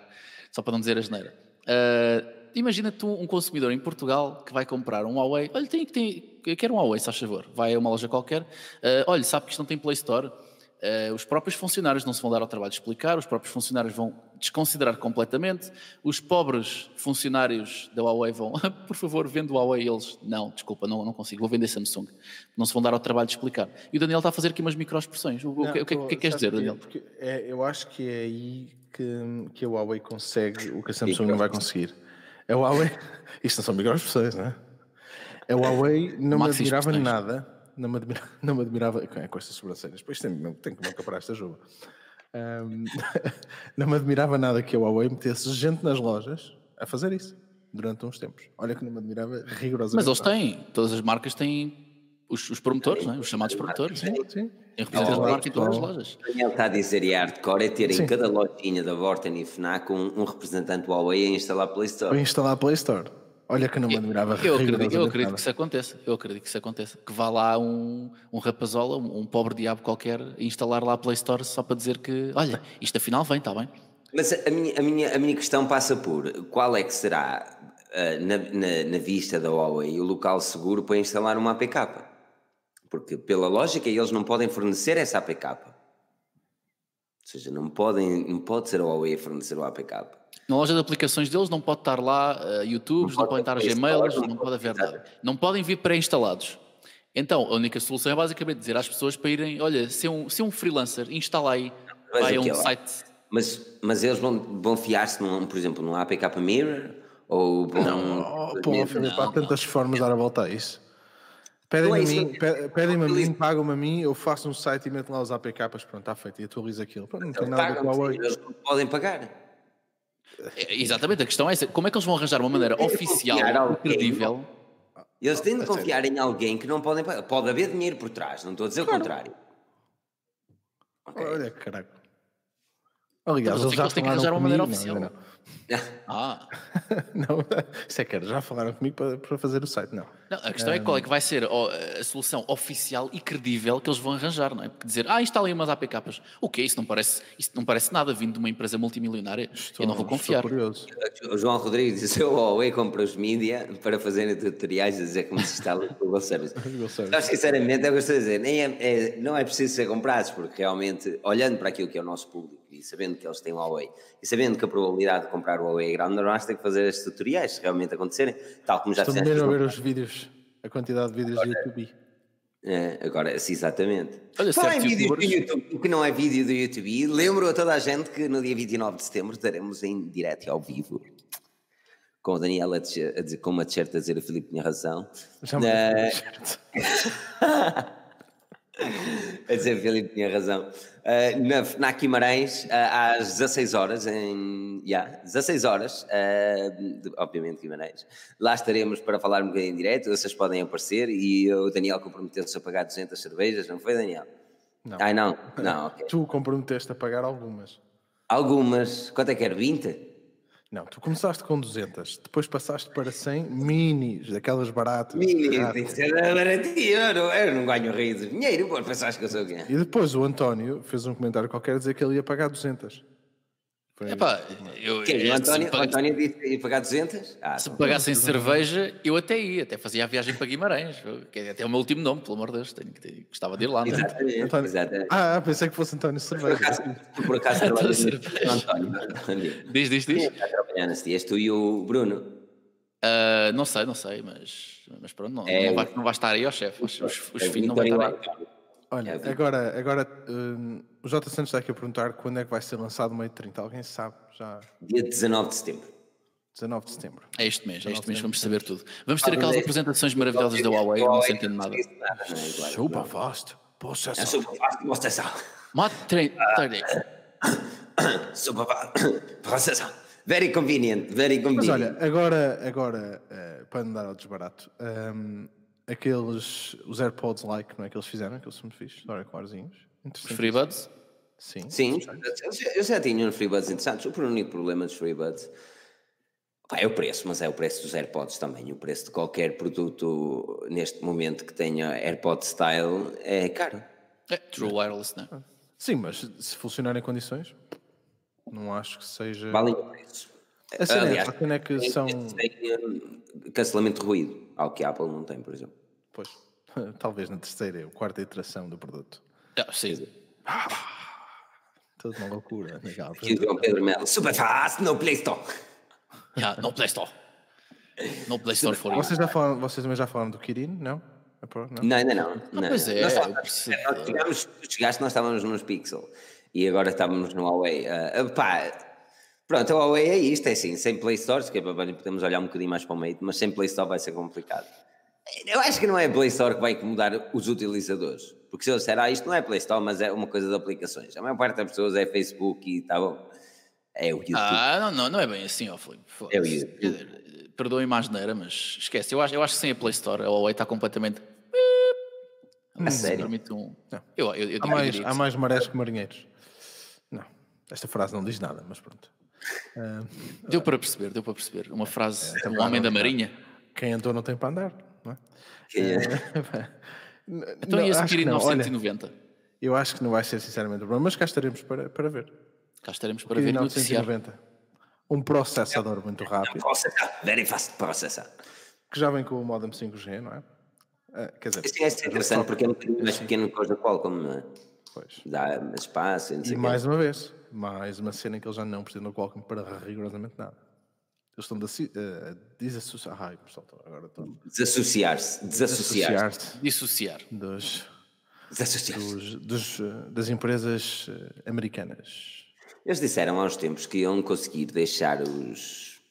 Só para não dizer a geneira. Uh, imagina tu um consumidor em Portugal que vai comprar um Huawei. Olha, tem, tem, eu quero um Huawei, se faz favor. Vai a uma loja qualquer. Uh, olha, sabe que isto não tem Play Store Uh, os próprios funcionários não se vão dar ao trabalho de explicar, os próprios funcionários vão desconsiderar completamente, os pobres funcionários da Huawei vão, por favor, vendo o Huawei, eles, não, desculpa, não, não consigo, vou vender Samsung. Não se vão dar ao trabalho de explicar. E o Daniel está a fazer aqui umas microexpressões. O, não, o, que, o, que, é que queres dizer, Daniel? Porque é, eu acho que é aí que, que a Huawei consegue o que a Samsung não vai conseguir. A Huawei, isto não são microexpressões, não é? A Huawei não me admirava nada não me, admira, não me admirava é, com estas sobrancelhas. Pois tem, tem que nunca parar esta chuva. Um, não me admirava nada que a Huawei metesse gente nas lojas a fazer isso durante uns tempos. Olha que não me admirava rigorosamente. Mas eles têm, todas as marcas têm os, os promotores, é? os chamados promotores. Sim, sim. Tem representantes de marca em todas as lojas. Daniel está a dizer e hardcore é ter em cada lojinha da Vorten e FNAC um, um representante Huawei a instalar Play Store. A instalar Play Store. Olha que não me admirava. Eu, eu acredito, eu acredito que isso aconteça. Eu acredito que isso aconteça. Que vá lá um, um rapazola, um, um pobre diabo qualquer, instalar lá a Play Store só para dizer que, olha, isto afinal vem, está bem. Mas a minha, a, minha, a minha questão passa por qual é que será, uh, na, na, na, vista da Huawei, o local seguro para instalar uma APK? Porque, pela lógica, eles não podem fornecer essa APK. Ou seja, não, podem, não pode ser a Huawei a fornecer o APK. Na loja de aplicações deles não pode estar lá uh, YouTubes, não, não podem estar Gmails, não, não pode haver nada. Não podem vir pré-instalados. Então, a única solução é basicamente dizer às pessoas para irem, olha, se é um, se é um freelancer, instala aí, mas vai a um site. Mas, mas eles vão, vão fiar-se, por exemplo, num APK Mirror? Ou vão... Não, oh, pô, há tantas formas de dar a volta a isso. Pedem-me a mim, pedem a mim, pagam-me a mim, eu faço um site e meto lá os APKs, pronto, está feito, e atualizo aquilo. Pronto, não tem nada a ver com a Huawei. Eles não podem pagar. É, exatamente, a questão é essa. Como é que eles vão arranjar uma maneira oficial, credível? Eles têm de confiar em alguém que não podem. Pode haver dinheiro por trás, não estou a dizer claro. o contrário. Okay. Olha, caraca. Aliás, eles já têm que arranjar uma maneira oficial. Não, não. ah. não, isso é que era, já falaram comigo para, para fazer o site, não. Não, a questão é qual é que vai ser a solução oficial e credível que eles vão arranjar, não é? Porque dizer, ah, instalem umas APKs. O quê? Isso não parece, isso não parece nada vindo de uma empresa multimilionária. Estou, eu não vou confiar. Estou curioso. O João Rodrigues disse: o Huawei compra os mídia para fazerem tutoriais a dizer como se instala o Google Service. Mas, sinceramente, é o que eu estou a dizer. Nem é, é- não é preciso ser comprados, porque realmente, olhando para aquilo que é o nosso público e sabendo que eles têm o Huawei e sabendo que a probabilidade de comprar o Huawei é grande, nós ter que fazer estes tutoriais se realmente acontecerem, tal como já Estou fizemos. mesmo a ver os vídeos, a quantidade de vídeos do YouTube. É, agora, sim, exatamente. Olha, Falar em certos vídeos do YouTube, o que não é vídeo do YouTube, lembro a toda a gente que no dia 29 de setembro estaremos em direto e ao vivo com o Daniel a dizer, a dizer- com uma t-shirt a dizer o Filipe tinha razão. Já me certo. a dizer Filipe tinha razão. Eh, na FNAC Guimarães, eh, às 16 horas, em. Yeah, 16 horas, eh, de- obviamente Guimarães. Lá estaremos para falar um bocadinho em direto, vocês podem aparecer e o Daniel comprometeu-se a pagar 200 cervejas, não foi, Daniel? Não. Ai, não, não, ok. Tu comprometeste a pagar algumas. Algumas, quanto é que era? 20? Não, tu começaste com 200, depois passaste para 100 minis, daquelas baratas. Mini, rápidas. isso era baratinho, eu não, eu não ganho rio de dinheiro, pô, pensaste que eu sou quem? E depois o António fez um comentário qualquer a dizer que ele ia pagar 200. Epá, eu, Quem? O se António, o pag- António disse que ia pagar 200? Ah, Se então. pagassem cerveja, eu até ia, até fazia a viagem para Guimarães. que é até o meu último nome, pelo amor de Deus. Tenho que ter- gostava de ir lá. é? Exatamente, António- exatamente. Ah, pensei que fosse António Por Cerveja. acaso, tu por acaso cerveja. no António, António. Diz, diz, Quem diz. é que nesse dia? És tu e o Bruno? Ah, não sei, não sei, mas, mas pronto, não, É, não, vai, não vai estar aí, ó chefe. Os, os, os É o filhos não vão o estar aí. Olha, É, agora, agora hum, o J. Santos está aqui a perguntar quando é que vai ser lançado o meio de 30. Alguém sabe? Já Dia 19 de setembro. 19 de setembro. É este mês, é este mês, vamos saber tudo. Vamos ter aquelas é- apresentações maravilhosas da Huawei, não se entende nada. é? Super fast. É Processor. super fácil, demonstração. Mod train, Super. Processão. Very convenient, very Mas convenient. olha, agora, agora eh, para não dar ao desbarato, hum, aqueles, os AirPods like, não é que eles fizeram, aqueles são fixos, auricularzinhos. Os. FreeBuds? Sim. Sim, eu já- eu já tinha uns FreeBuds interessantes. O único problema dos FreeBuds pá, é o preço, mas é o preço dos AirPods também. O preço de qualquer produto neste momento que tenha AirPod Style é caro. É, True Wireless, não é? Sim, mas se funcionar em condições, não acho que seja. Valem o preço. A cena é Aliás, a cena é que são. Tem hum, cancelamento de ruído, ao que a Apple não tem, por exemplo. Pois, talvez na terceira ou quarta iteração do produto. Ah, sim. Toda uma loucura. Legal. Aqui o João Pedro Melo, super fast no Play Store. Yeah, no Play Store. No Play Store for. Vocês, já falaram, vocês também já falaram do Kirin? Não? É pro- não? Não, ainda não. não. pois é, Nós nós tivemos- tu chegaste, nós estávamos nos Pixel e agora estávamos no Huawei. Ah, ah, pá, pronto, o Huawei é isto, é assim, sem Play Store, se que podemos olhar um bocadinho mais para o meio, mas sem Play Store vai ser complicado. Eu acho que não é a Play Store que vai incomodar os utilizadores, porque se eu disser, ah, isto não é Play Store, mas é uma coisa de aplicações. A maior parte das pessoas é Facebook e está bom. É o YouTube. Ah, não, não, não é bem assim, ó Filipe. É o. YouTube. Perdoem-me a asneira, mas esquece. Eu acho, eu acho que sem a Play Store a Huawei está completamente. A sério? Permite um... Eu, eu, eu Há mais, há mais marés que marinheiros. Não, esta frase não diz nada, mas pronto. Sim. Deu para perceber, deu para perceber. Uma frase É, de um homem da Marinha. Quem andou não tem para andar, não é? Quem é? Então ia seguir em não. Olha, 990. eu acho que não vai ser sinceramente o problema, mas cá estaremos para, para ver. Cá estaremos para ver e noticiar. 990. Um processador muito rápido, very fast processar. que já vem com o modem 5G, não é? Ah, quer dizer, Isso é interessante porque é um bocadinho mais pequeno que os da Qualcomm, não é? pois. Dá espaço e não sei E o mais uma vez, mais uma cena em que eles já não precisam do Qualcomm para rigorosamente nada. Eles estão a desassociar. Ai, pessoal, agora estou Desassociar-se, desassociar-se, associar-se Dissociar. dos, desassociar-se. dos, dos, eh, das empresas eh, americanas. Eles disseram há uns tempos que iam conseguir deixar os.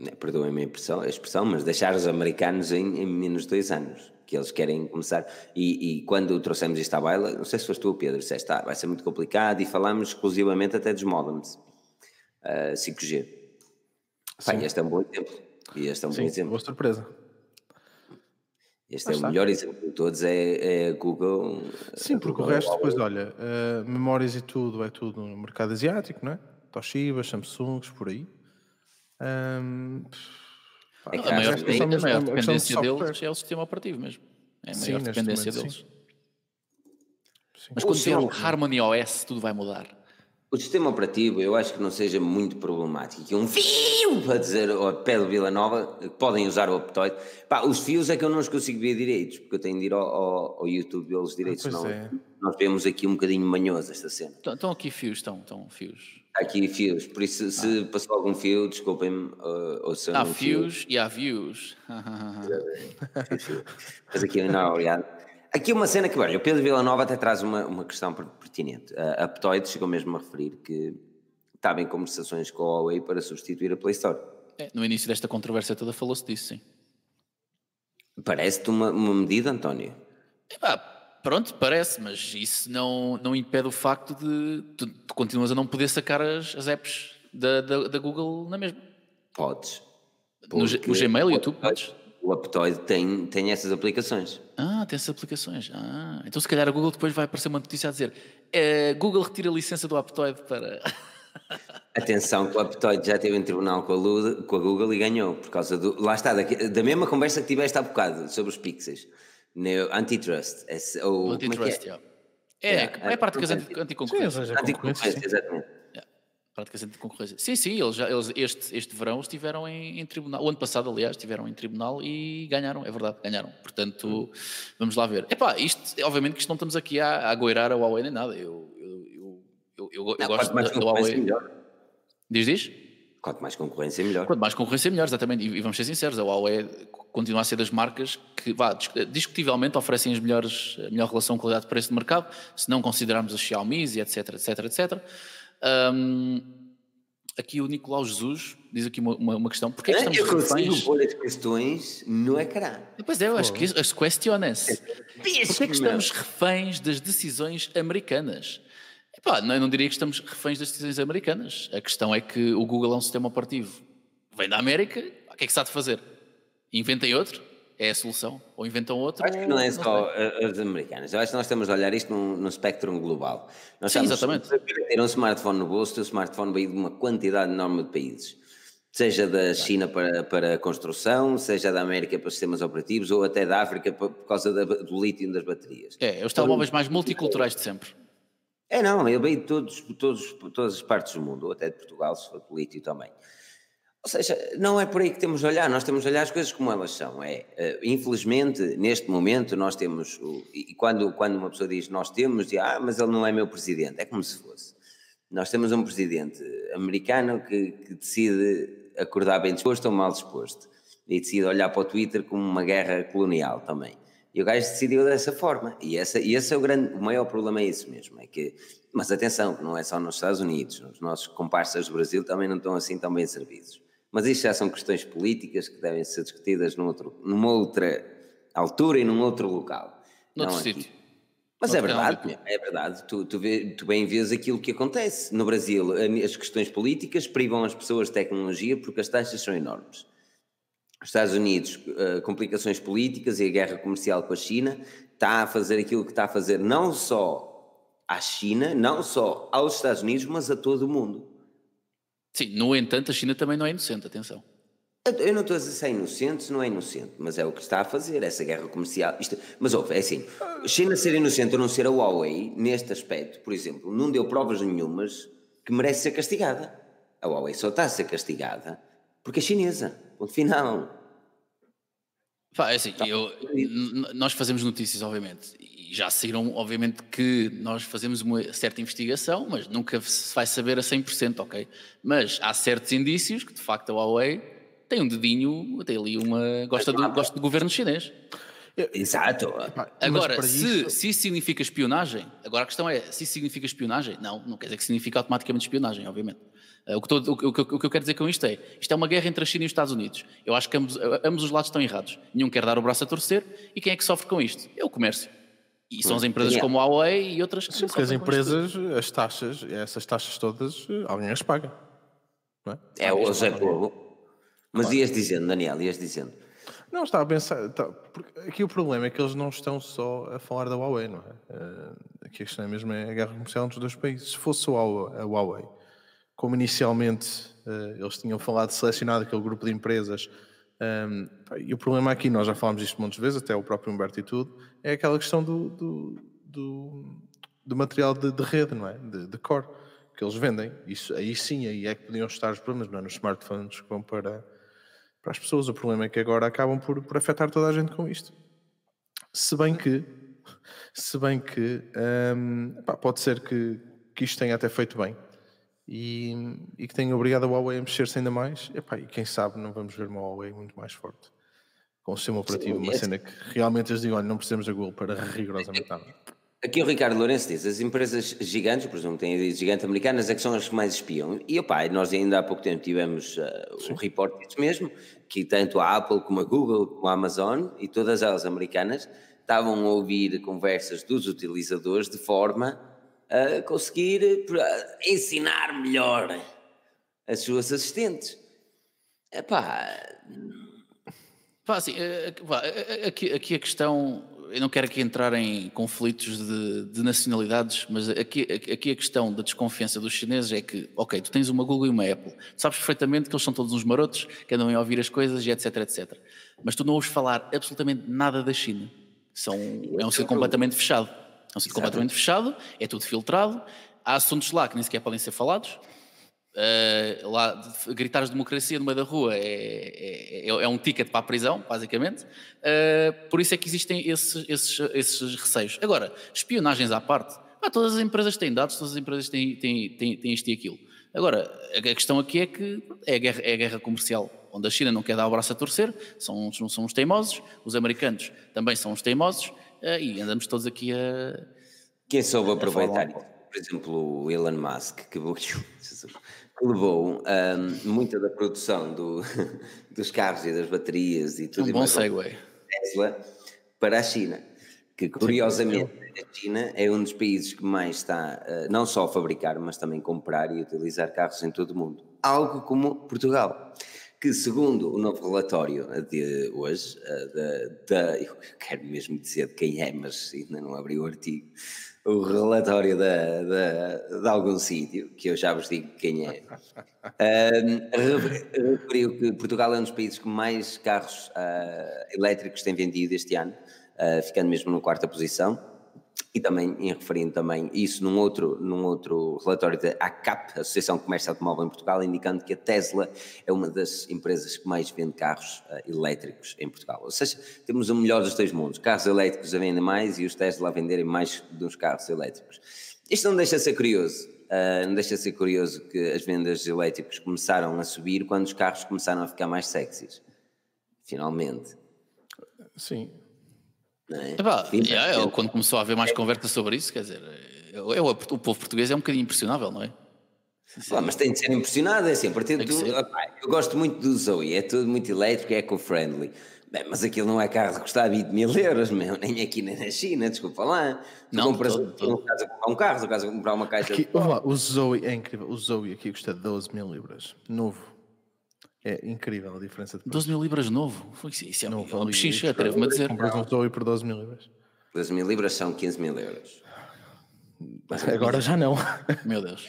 né, Perdoem-me a expressão, a expressão, mas deixar os americanos em, em menos de dois anos. Que eles querem começar. E, e quando trouxemos isto à baila, não sei se foste tu, Pedro, disseste, ah, vai ser muito complicado e falámos exclusivamente até dos modems ah, 5G. Pá, e este é um bom exemplo. E este é um bom Sim, exemplo. boa surpresa. Este é o melhor exemplo de todos, é, é a Google. Sim, porque o resto, depois, olha, eh, memórias e tudo é tudo no mercado asiático, não é? Toshiba, Samsungs, por aí. Um, é a maior, a maior dependência deles é o sistema operativo mesmo. É a maior sim, dependência momento, deles. Sim. Mas quando tiver o Harmony OS, tudo vai mudar. O sistema operativo eu acho que não seja muito problemático. Que um fio para dizer ao pé do Vila Nova podem usar o Aptoide. Pá, os fios é que eu não os consigo ver direitos, porque eu tenho de ir ao, ao, ao YouTube vê-los direitos, ah, senão é. nós vemos aqui um bocadinho manhoso esta cena. Estão, estão aqui fios, estão, estão fios. Há aqui fios, por isso se ah. passou algum fio, desculpem-me. Uh, há fios fio. e há views. Mas aqui não, obrigado. Aqui uma cena que, olha, o Pedro Villanova até traz uma, uma questão pertinente. A Aptoide chegou mesmo a referir que estava em conversações com a Huawei para substituir a Play Store. É, no início desta controvérsia toda falou-se disso, sim. Parece-te uma, uma medida, António? É, pronto, parece, mas isso não, não impede o facto de tu, tu continuas a não poder sacar as, as apps da, da, da Google na mesma. Podes. No, no Gmail, YouTube, podes? O Aptoide tem, tem essas aplicações. Ah, tem essas aplicações. Ah, então se calhar a Google depois vai aparecer uma notícia a dizer é, Google retira a licença do Aptoide para... Atenção que o Aptoide já esteve em tribunal com a, com a Google e ganhou, por causa do... Lá está, da, da mesma conversa que tiveste há bocado sobre os pixels. No antitrust. Esse, ou, antitrust, é? É, é, é, é práticas anticoncorrência. Anticoncorrência, exatamente práticas de concorrência. Sim, sim, eles, já, eles este, este verão estiveram em, em, tribunal, o ano passado, aliás, estiveram em tribunal e ganharam, é verdade, ganharam. Portanto, hum. vamos lá ver. Epá, isto, obviamente que isto não estamos aqui a, a goirar a Huawei nem nada. Eu, eu, eu, eu, eu, eu gosto da, da Huawei. Melhor. Diz, diz? Quanto mais concorrência, melhor. Quanto mais concorrência, melhor, exatamente. E, e vamos ser sinceros, a Huawei continua a ser das marcas que, vá, discutivelmente oferecem as melhores, a melhor relação qualidade-preço de mercado, se não considerarmos as Xiaomi e etc, etc, etc. Um, aqui o Nicolau Jesus diz aqui uma, uma, uma questão. Porquê que estamos eu reféns? pôr as questões no ecrã. Pois é, eu acho que as questiones. É Porquê que estamos reféns das decisões americanas? Epá, não, eu não diria que estamos reféns das decisões americanas. A questão é que o Google é um sistema operativo. Vem da América, o que é que se há de fazer? Inventem outro? é a solução. Ou inventam outra. Acho que não é só as americanas. Eu acho que nós estamos a olhar isto num, num espectro global. Nós Sim, exatamente. Ter um smartphone no bolso, o smartphone veio de uma quantidade enorme de países. Seja da China para, para a construção, seja da América para sistemas operativos, ou até da África por, por causa da, do lítio das baterias. É, os telemóveis mais multiculturais de sempre. É, não, ele veio de todos, todos, todas as partes do mundo, ou até de Portugal, se for de lítio também. Ou seja, não é por aí que temos de olhar, nós temos de olhar as coisas como elas são. É, uh, infelizmente, neste momento, nós temos, e quando, quando uma pessoa diz nós temos, diz, ah, mas ele não é meu presidente, é como se fosse. Nós temos um presidente americano que, que decide acordar bem disposto ou mal disposto, e decide olhar para o Twitter como uma guerra colonial também. E o gajo decidiu dessa forma, e, essa, e esse é o, grande, o maior problema, é isso mesmo, é que, mas atenção, não é só nos Estados Unidos, os nossos comparsas do Brasil também não estão assim tão bem servidos mas isto já são questões políticas que devem ser discutidas num outro, numa outra altura e num outro local. Noutro sítio. Mas é verdade, é verdade. Tu, tu, vê, tu bem vês aquilo que acontece. No Brasil, as questões políticas privam as pessoas de tecnologia porque as taxas são enormes. Os Estados Unidos, eh, complicações políticas e a guerra comercial com a China, está a fazer aquilo que está a fazer não só à China, não só aos Estados Unidos, mas a todo o mundo. Sim, no entanto, a China também não é inocente, atenção. Eu não estou a dizer se é inocente, se não é inocente, mas é o que está a fazer, essa guerra comercial. Isto, mas ouve, é assim, China ser inocente ou não ser a Huawei, neste aspecto, por exemplo, não deu provas nenhumas que merece ser castigada. A Huawei só está a ser castigada porque é chinesa, ponto final. Pá, é assim, eu, nós fazemos notícias, obviamente, e já saíram, obviamente, que nós fazemos uma certa investigação, mas nunca se vai saber a 100%, ok? Mas há certos indícios que, de facto, a Huawei tem um dedinho, tem ali uma. gosta do, gosta do governo chinês. Exato. Agora, se, isso... se isso significa espionagem, agora a questão é: se isso significa espionagem? Não, não quer dizer que significa automaticamente espionagem, obviamente. Eh, o que, tô, o, o, o que, eu quero dizer com isto é: isto é uma guerra entre a China e os Estados Unidos. Eu acho que ambos, ambos os lados estão errados. Nenhum quer dar o braço a torcer e quem é que sofre com isto? É o comércio. E são as empresas como a Huawei e outras que Sim, porque as empresas, as taxas, essas taxas todas, alguém as paga. Não é? É, o Zé Povo. Mas ias dizendo, Daniel, ias dizendo. Não, estava a pensar. Tá, porque aqui o problema é que eles não estão só a falar da Huawei, não é? Aqui a questão é mesmo é a guerra comercial entre os dois países. Se fosse a Huawei, como inicialmente Uh, eles tinham falado de selecionar aquele grupo de empresas. Um, e o problema aqui, nós já falámos disto muitas vezes, até o próprio Humberto e tudo, é aquela questão do, do, do, do material de, de, rede, não é? De, de, core, que eles vendem. Isso, aí sim, aí é que podiam estar os problemas, não é? Nos smartphones que vão para, para as pessoas. O problema é que agora acabam por, por afetar toda a gente com isto. Se bem que, se bem que, um, pá, pode ser que, que isto tenha até feito bem e, e que tenha obrigado a Huawei a mexer-se ainda mais. Epá, e quem sabe não vamos ver uma Huawei muito mais forte. Com o sistema operativo, Sim, uma cena que realmente eles digam, olha, não precisamos da Google para rigorosamente nada. Aqui o Ricardo Lourenço diz, as empresas gigantes, por exemplo, têm gigantes americanas, é que são as que mais espiam. E opa, nós ainda há pouco tempo tivemos uh, um report disso mesmo, que tanto a Apple como a Google, como a Amazon e todas elas americanas estavam a ouvir conversas dos utilizadores de forma a conseguir ensinar melhor as suas assistentes. Epá. Pá, assim, eh, eh, eh, aqui, aqui a questão, eu não quero aqui entrar em conflitos de, de nacionalidades, mas aqui, aqui a questão da desconfiança dos chineses é que, ok, tu tens uma Google e uma Apple, tu sabes perfeitamente que eles são todos uns marotos, que andam a ouvir as coisas e etc, etc. Mas tu não ouves falar absolutamente nada da China. São, é um sítio completamente fechado. É um sítio completamente fechado, é tudo filtrado, há assuntos lá que nem sequer podem ser falados. Uh, lá, gritar a democracia no meio da rua é, é, é, é, um ticket para a prisão, basicamente. Uh, por isso é que existem esses, esses, esses receios. Agora, espionagens à parte, ah, todas as empresas têm dados, todas as empresas têm, têm, têm, têm isto e aquilo. Agora, a questão aqui é que é a guerra, é a guerra comercial, onde a China não quer dar o braço a torcer, são, são os teimosos, os americanos também são os teimosos, e andamos todos aqui a. Quem soube aproveitar? Por exemplo, o Elon Musk, que, que levou um, muita da produção do, dos carros e das baterias e tudo. Um bom segue. Tesla para a China, que curiosamente a China é um dos países que mais está uh, não só a fabricar, mas também comprar e utilizar carros em todo o mundo. Algo como Portugal que segundo o novo relatório de hoje, eh, da, eu quero mesmo dizer de quem é, mas ainda não abri o artigo, o relatório da, da, de algum sítio, que eu já vos digo quem é, uh, referiu que Portugal é um dos países que mais carros uh, elétricos tem vendido este ano, uh, ficando mesmo na quarta posição e também em referindo também isso num outro, num outro relatório da ACAP, Associação de Comércio Automóvel em Portugal, indicando que a Tesla é uma das empresas que mais vende carros uh, elétricos em Portugal. Ou seja, temos o melhor dos dois mundos, carros elétricos a vender mais e os Tesla a venderem mais dos carros elétricos. Isto não deixa de ser curioso, uh, não deixa de ser curioso que as vendas elétricas começaram a subir quando os carros começaram a ficar mais sexys. Finalmente. Sim, é? Epá, yeah, quando começou a haver mais conversa sobre isso, quer dizer, eu, eu, o povo português é um bocadinho impressionável, não é? Ah, mas tem de ser impressionado, é assim, a partir do, eu gosto muito do Zoe, é tudo muito elétrico, é eco-friendly. Bem, mas aquilo não é carro de custar 20 mil euros, meu, nem aqui nem na China, desculpa lá. Tu não, compras todo, todo. Casa, comprar um carro, tu casa comprar uma caixa aqui, de... Lá, o Zoe é incrível, o Zoe aqui custa 12 mil libras, novo. É incrível a diferença de preço. 12 mil libras novo? Isso é um, um pechincha, atrevo-me a dizer. Compras um Zoe por 12 mil libras. 12 mil libras são 15 mil euros. Agora já não. Meu Deus.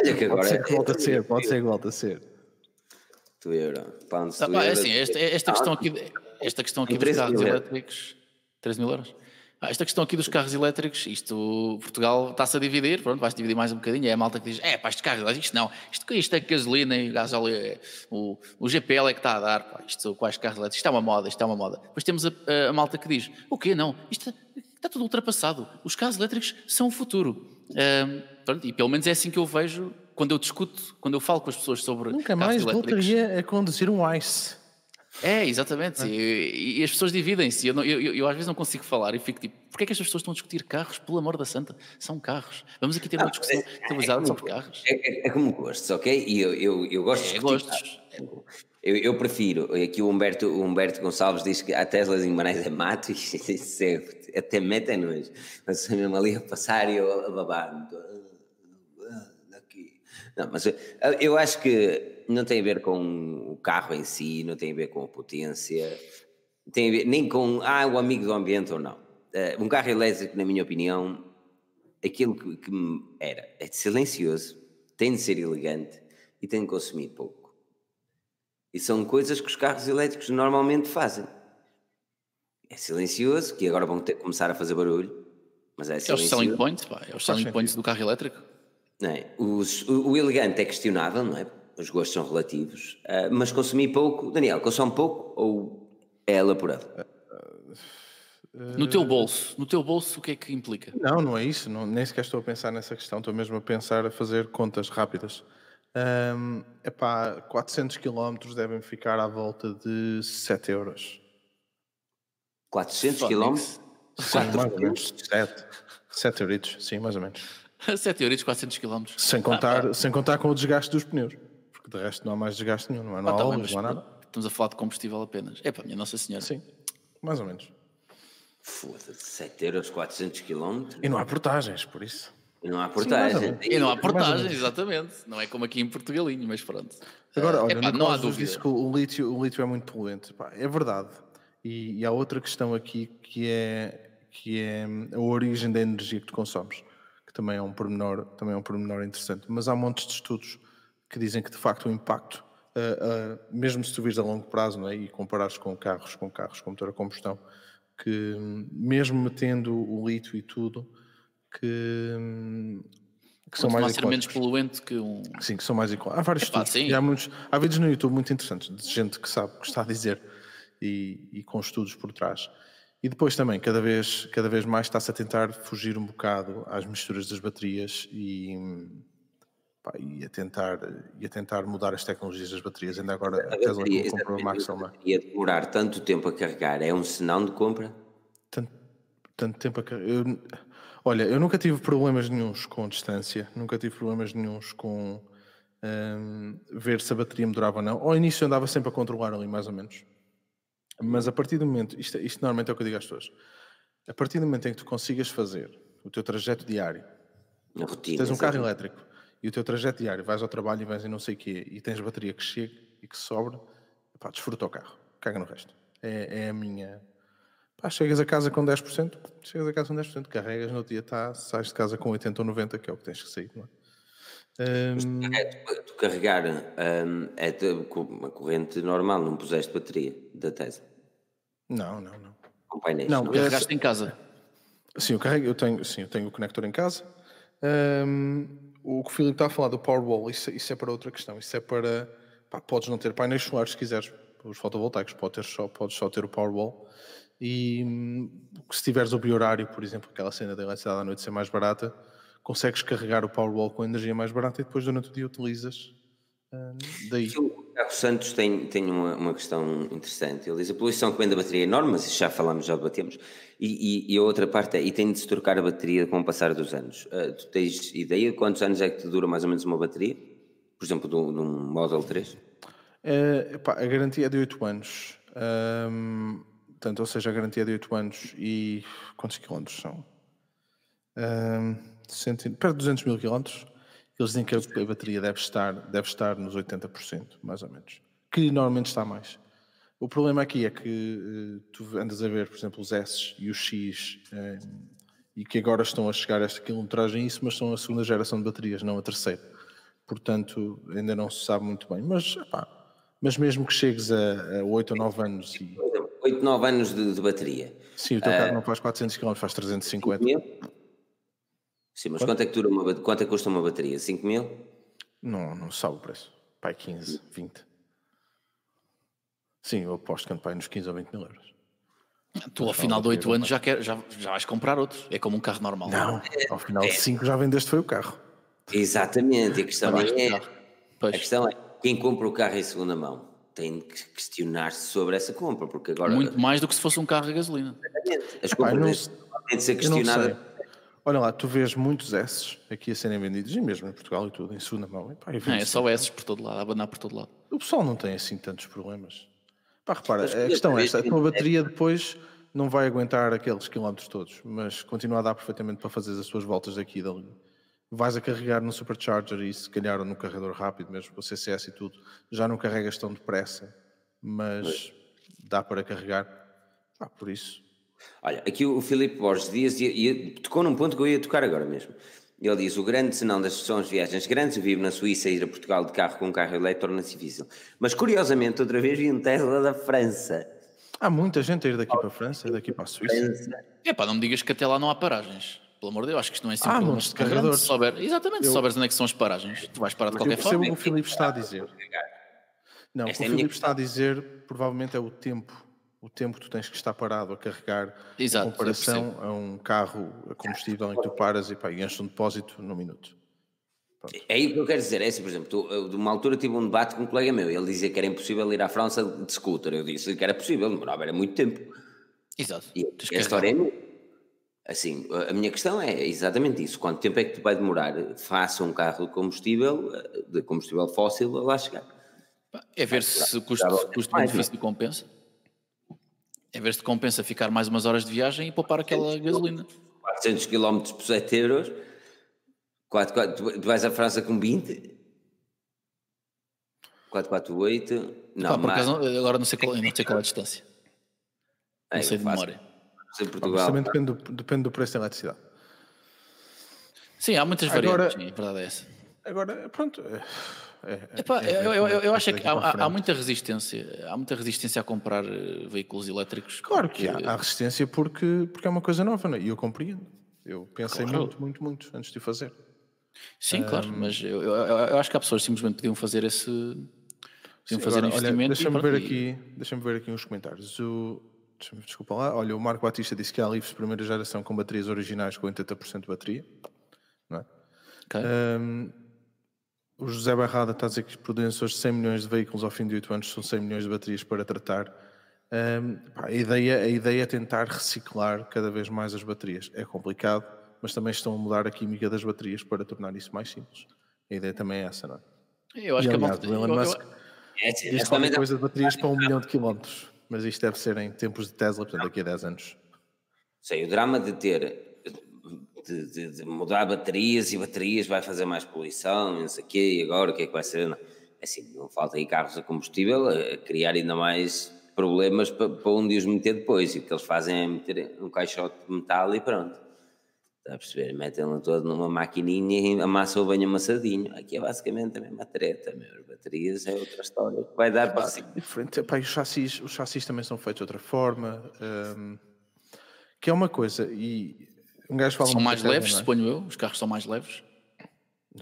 Olha que agora. Pode ser que volta a ser, pode ser que volta a ser. Tu euro. Pounds, ah, pá, é assim, esta, esta, questão aqui, esta questão aqui dos carros elétricos. 13 mil euros? Ah, esta questão aqui dos carros elétricos, isto, Portugal está-se a dividir, pronto, vai-se dividir mais um bocadinho, é a malta que diz, é pá, estes carros elétricos, isto não, isto, isto é gasolina e gás óleo, o, o GPL é que está a dar, pá, isto, quais carros elétricos, isto é uma moda, isto é uma moda. Depois temos a, a, a malta que diz, o quê, não, isto está tudo ultrapassado, os carros elétricos são o futuro. Um, pronto, e pelo menos é assim que eu vejo quando eu discuto, quando eu falo com as pessoas sobre Nunca mais voltaria a conduzir um ICE. É, exatamente. É. E, e, as pessoas dividem-se. Eu, eu, eu, eu, às vezes não consigo falar e fico tipo, porquê é que estas pessoas estão a discutir carros? Pelo amor da santa, são carros. Vamos aqui ter uma discussão é, é, sobre carros. É, é, é, como gostos, ok? E eu, eu, eu gosto de gostos. Eu, eu, prefiro, aqui o Humberto, o Humberto Gonçalves diz que a Tesla em Guimarães é mato e isso é, até meta é nojo. Mas mesmo ali a passar e eu a babar. Não, mas eu, eu acho que não tem a ver com o carro em si, não tem a ver com a potência, tem a ver nem com ah, o amigo do ambiente ou não. Uh, um carro elétrico, na minha opinião, aquilo que, que era é silencioso, tem de ser elegante e tem de consumir pouco. E são coisas que os carros elétricos normalmente fazem. É silencioso, que agora vão ter, começar a fazer barulho, mas é É os silencioso. selling points, pá. É os selling points do carro elétrico. Não é? Os- o, o elegante é questionável, não é? Os gostos são relativos, ah, mas consumir pouco, Daniel, consome pouco ou é elaborado? No teu bolso, no teu bolso, o que é que implica? Não, não é isso. Não, nem sequer estou a pensar nessa questão. Estou mesmo a pensar a fazer contas rápidas. É epá, 400 km devem ficar à volta de 7 euros. 400 Fónix. km? Sim, mais ou menos. 7. 7 euritos, sim, mais ou menos. 7 euros, 400 km. Sem contar, sem contar com o desgaste dos pneus. Porque de resto não há mais desgaste nenhum. Não há, não há Ah, tá bem, mas não há nada. estamos a falar de combustível apenas. É para minha Nossa Senhora. Sim, mais ou menos. Foda-se, 7 euros, 400 km? E não há portagens, por isso. E não há portagem. menos. E não há portagem, menos. exatamente. Não é como aqui em Portugalinho, mas pronto. Agora, olha, não há nos disse dúvida. que o lítio, o lítio é muito poluente. Pá, é verdade. E, e há outra questão aqui que é, que é a origem da energia que tu consomes, que também é um pormenor, também é um pormenor interessante. Mas há montes de estudos que dizem que de facto o impacto, ah, ah, mesmo se tu vires a longo prazo não é? e comparares com carros, com carros com motor a combustão, que hum, mesmo metendo o lítio e tudo, que, hum, que são mais ser menos poluente que um. Sim, que são mais ecológicos. Há vários Epá, estudos. há, muitos, há vídeos no YouTube muito interessantes de gente que sabe o que está a dizer e, e com estudos por trás. E depois também, cada vez, cada vez mais está-se a tentar fugir um bocado às misturas das baterias e, pá, e, a, tentar, e a tentar mudar as tecnologias das baterias. Ainda agora a Tesla bateria, comprou a exatamente, Maxwell, a demorar tanto tempo a carregar é um sinal de compra? tanto, tanto tempo a car- eu, Olha, eu nunca tive problemas nenhuns com distância, nunca tive problemas nenhuns com hum, ver se a bateria me durava ou não. Ao início andava sempre a controlar ali, mais ou menos. Mas a partir do momento, isto, isto normalmente é o que eu digo às pessoas, a partir do momento em que tu consigas fazer o teu trajeto diário, Na rotina. tens um carro elétrico e o teu trajeto diário, vais ao trabalho e vais em não sei o quê e tens bateria que chega e que sobra, pá, desfruta o carro, caga no resto. É, é a minha. Pá, chegas a casa com 10%, chegas a casa com 10%, carregas no dia, tá, sais de casa com 80 ou 90, que é o que tens que sair, não é? Hum, É, tu, tu carregar hum, é de- com uma corrente normal, não puseste bateria da Tesla. não, não, não. Com painéis. Não, não? eu- Carregaste em casa. Sim, eu carrego, eu tenho, sim, eu tenho o conector em casa. Hum, o que o Filipe está a falar do Powerwall, isso, isso é para outra questão. Isso é para. pá, podes não ter painéis solares se quiseres, os fotovoltaicos, podes, ter só, podes só ter o Powerwall. E hum, se tiveres o biorário, por exemplo, aquela cena da eletricidade à noite ser mais barata, consegues carregar o Powerwall com energia mais barata e depois durante o dia utilizas hum, daí. Carlos Santos tem, tem uma, uma questão interessante. Ele diz a poluição que vem da bateria é enorme, mas isso já falámos, já debatemos. E, e, e a outra parte é, e tem de se trocar a bateria com o passar dos anos. Ah, tu tens ideia de quantos anos é que te dura mais ou menos uma bateria? Por exemplo, de um de um Model 3? Eh, epá, a garantia é de 8 anos. Portanto, ou seja, a garantia é de 8 anos e quantos quilómetros são? Ahm, cento perto de 200 mil quilómetros. Eles dizem que a, a bateria deve estar, deve estar nos 80%, mais ou menos. Que normalmente está mais. O problema aqui é que eh, tu andas a ver, por exemplo, os S e os X eh, e que agora estão a chegar a esta quilometragem isso, mas são a segunda geração de baterias, não a terceira. Portanto, ainda não se sabe muito bem. Mas, epá, mas mesmo que chegues a, a 8 ou 9 anos e Por exemplo, 8, 9 anos de, de bateria. sim, o teu carro não faz 400 km, faz 350. Sim, mas quanto é, que dura uma, quanto é que custa uma bateria? 5 mil? Não, não sabe o preço. Pai, 15, 20. Sim, eu aposto que ando pai nos 15 ou 20 mil euros. Tu, ao final de 8 anos, já, quer, já, já vais comprar outro. É como um carro normal. Não, ao final de 5 já vendeste foi o carro. Exatamente, a questão é, a questão é, quem compra o carro em segunda mão tem que questionar-se sobre essa compra, porque agora muito mais do que se fosse um carro a gasolina. as Epá, eu não compras têm de ser Eu não sei. questionadas. Olha lá, tu vês muitos S aqui a serem vendidos, e mesmo em Portugal e tudo, em segunda mão. Epá, eu Não, vejo é só esses por todo lado, a abanar por todo lado. O pessoal não tem assim tantos problemas. Pá, repara, a questão é esta: a tua bateria depois não vai aguentar aqueles quilómetros todos, mas continua a dar perfeitamente para fazer as suas voltas daqui e dali. Vais a carregar no supercharger e se calhar no carregador rápido, mesmo com o CCS e tudo, já não carregas tão depressa, mas dá para carregar. Pá, por isso. Olha, aqui o Filipe Borges Dias ia- ia- tocou num ponto que eu ia tocar agora mesmo. Ele diz: o grande senão das são as viagens grandes. Eu vivo na Suíça e ir a Portugal de carro com um carro elétrico torna-se difícil. Mas curiosamente, outra vez vi um Tesla da França. Há muita gente a ir daqui para a França, daqui para a Suíça. É pá, não me digas que até lá não há paragens. Pelo amor de Deus, acho que isto não é assim. Ah, montes de carregadores. Se souber- exatamente, se Eu- souberes onde é que são as paragens, tu vais parar de Eu qualquer percebo forma. o que o Filipe está a dizer. Não, o que Esta o é a minha Filipe está a dizer provavelmente é o tempo. O tempo que tu tens que estar parado a carregar Exato, em comparação a um carro a combustível em que tu paras e, pá, e enches um depósito num minuto. É aí que eu quero dizer, é assim, por exemplo, tu, eu, de uma altura tive um debate com um colega meu, ele dizia que era impossível ir à França de scooter, eu disse que era possível, demorava era muito tempo. Exato. E a história é minha. Assim, a minha questão é exatamente isso, quanto tempo é que tu vai demorar, faça um carro de combustível, eh, de combustível fóssil, a lá chegar. É ver se o custo- Dava custo-benefício compensa. Ver se te compensa ficar mais umas horas de viagem e poupar aquela gasolina. 400 km por 7 euros, 4, 4, tu vais à França com 20, 448, não, Pá, por mais, acaso, não- agora não sei, qual, não sei qual é a distância. Não É, sei de memória. em Portugal, também depende do, depende do preço da eletricidade. Sim, há muitas Agora- variantes, sim, a verdade é essa. Agora, pronto. É- é- Epá, é ver eu, eu- eu- é acho é que há, há- muita resistência, há muita resistência a comprar eh, veículos elétricos. Claro que há, porque- há resistência porque, porque é uma coisa nova, não é? E eu compreendo. Eu pensei Claro. muito, muito, muito antes de o fazer. Sim, claro, mas eu, eu- eu- acho que há pessoas que simplesmente podiam fazer esse. Podiam Sim, fazer agora, investimento. e Deixa-me ver, e- aqui, deixa ver aqui uns comentários. O, desculpa lá. Olha, o Marco Batista disse que há livros de primeira geração com baterias originais com 80% de bateria. Não é? Ok. O José Barrada está a dizer que produzem hoje 100 milhões de veículos ao fim de 8 anos, são 100 milhões de baterias para tratar. Pá, a, ideia, a ideia é tentar reciclar cada vez mais as baterias. É complicado, mas também estão a mudar a química das baterias para tornar isso mais simples. A ideia também é essa, não é? Eu acho E, que aliás, o Elon eu- eu- Musk é diz qualquer coisa de baterias para um milhão de quilómetros, mas isto deve ser em tempos de Tesla, portanto daqui a 10 anos. Sei, o drama de ter de, de- de mudar baterias e baterias vai fazer mais poluição, não sei o quê, e agora o que é que vai ser? Não. É Assim, não falta aí carros a combustível a, criar ainda mais problemas para, para onde os meter depois, e o que eles fazem é meter um caixote de metal e pronto. Está a perceber? Metem-lo todo numa maquininha e amassam o banho amassadinho. Aqui é basicamente a mesma treta, meu. As baterias é outra história que vai dar para cima. Diferente. Epá, os, chassis, os chassis também são feitos de outra forma, hum, que é uma coisa. E um gajo fala São mais leves, não é? suponho eu. Os carros são mais leves.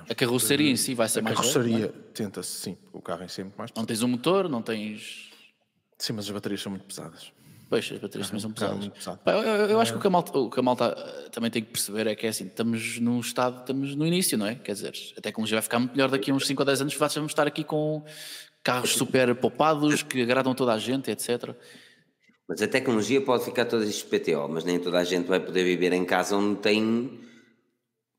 A carroceria em si vai ser A mais leve. não é? carroçaria tenta-se, sim. O carro em si é muito mais Não pesado. tens um motor, não tens. Sim, mas as baterias são muito pesadas. Pois, as baterias também são pesadas. Pá, eu, eu- eu acho que o que a malta, o que a malta eh, também tem que perceber é que é assim, estamos num estado, estamos no início, não é? Quer dizer, a tecnologia vai ficar muito melhor daqui a uns 5 ou 10 anos, vamos estar aqui com carros super poupados, que agradam toda a gente, etc. Mas a tecnologia pode ficar toda XPTO, mas nem toda a gente vai poder viver em casa onde tem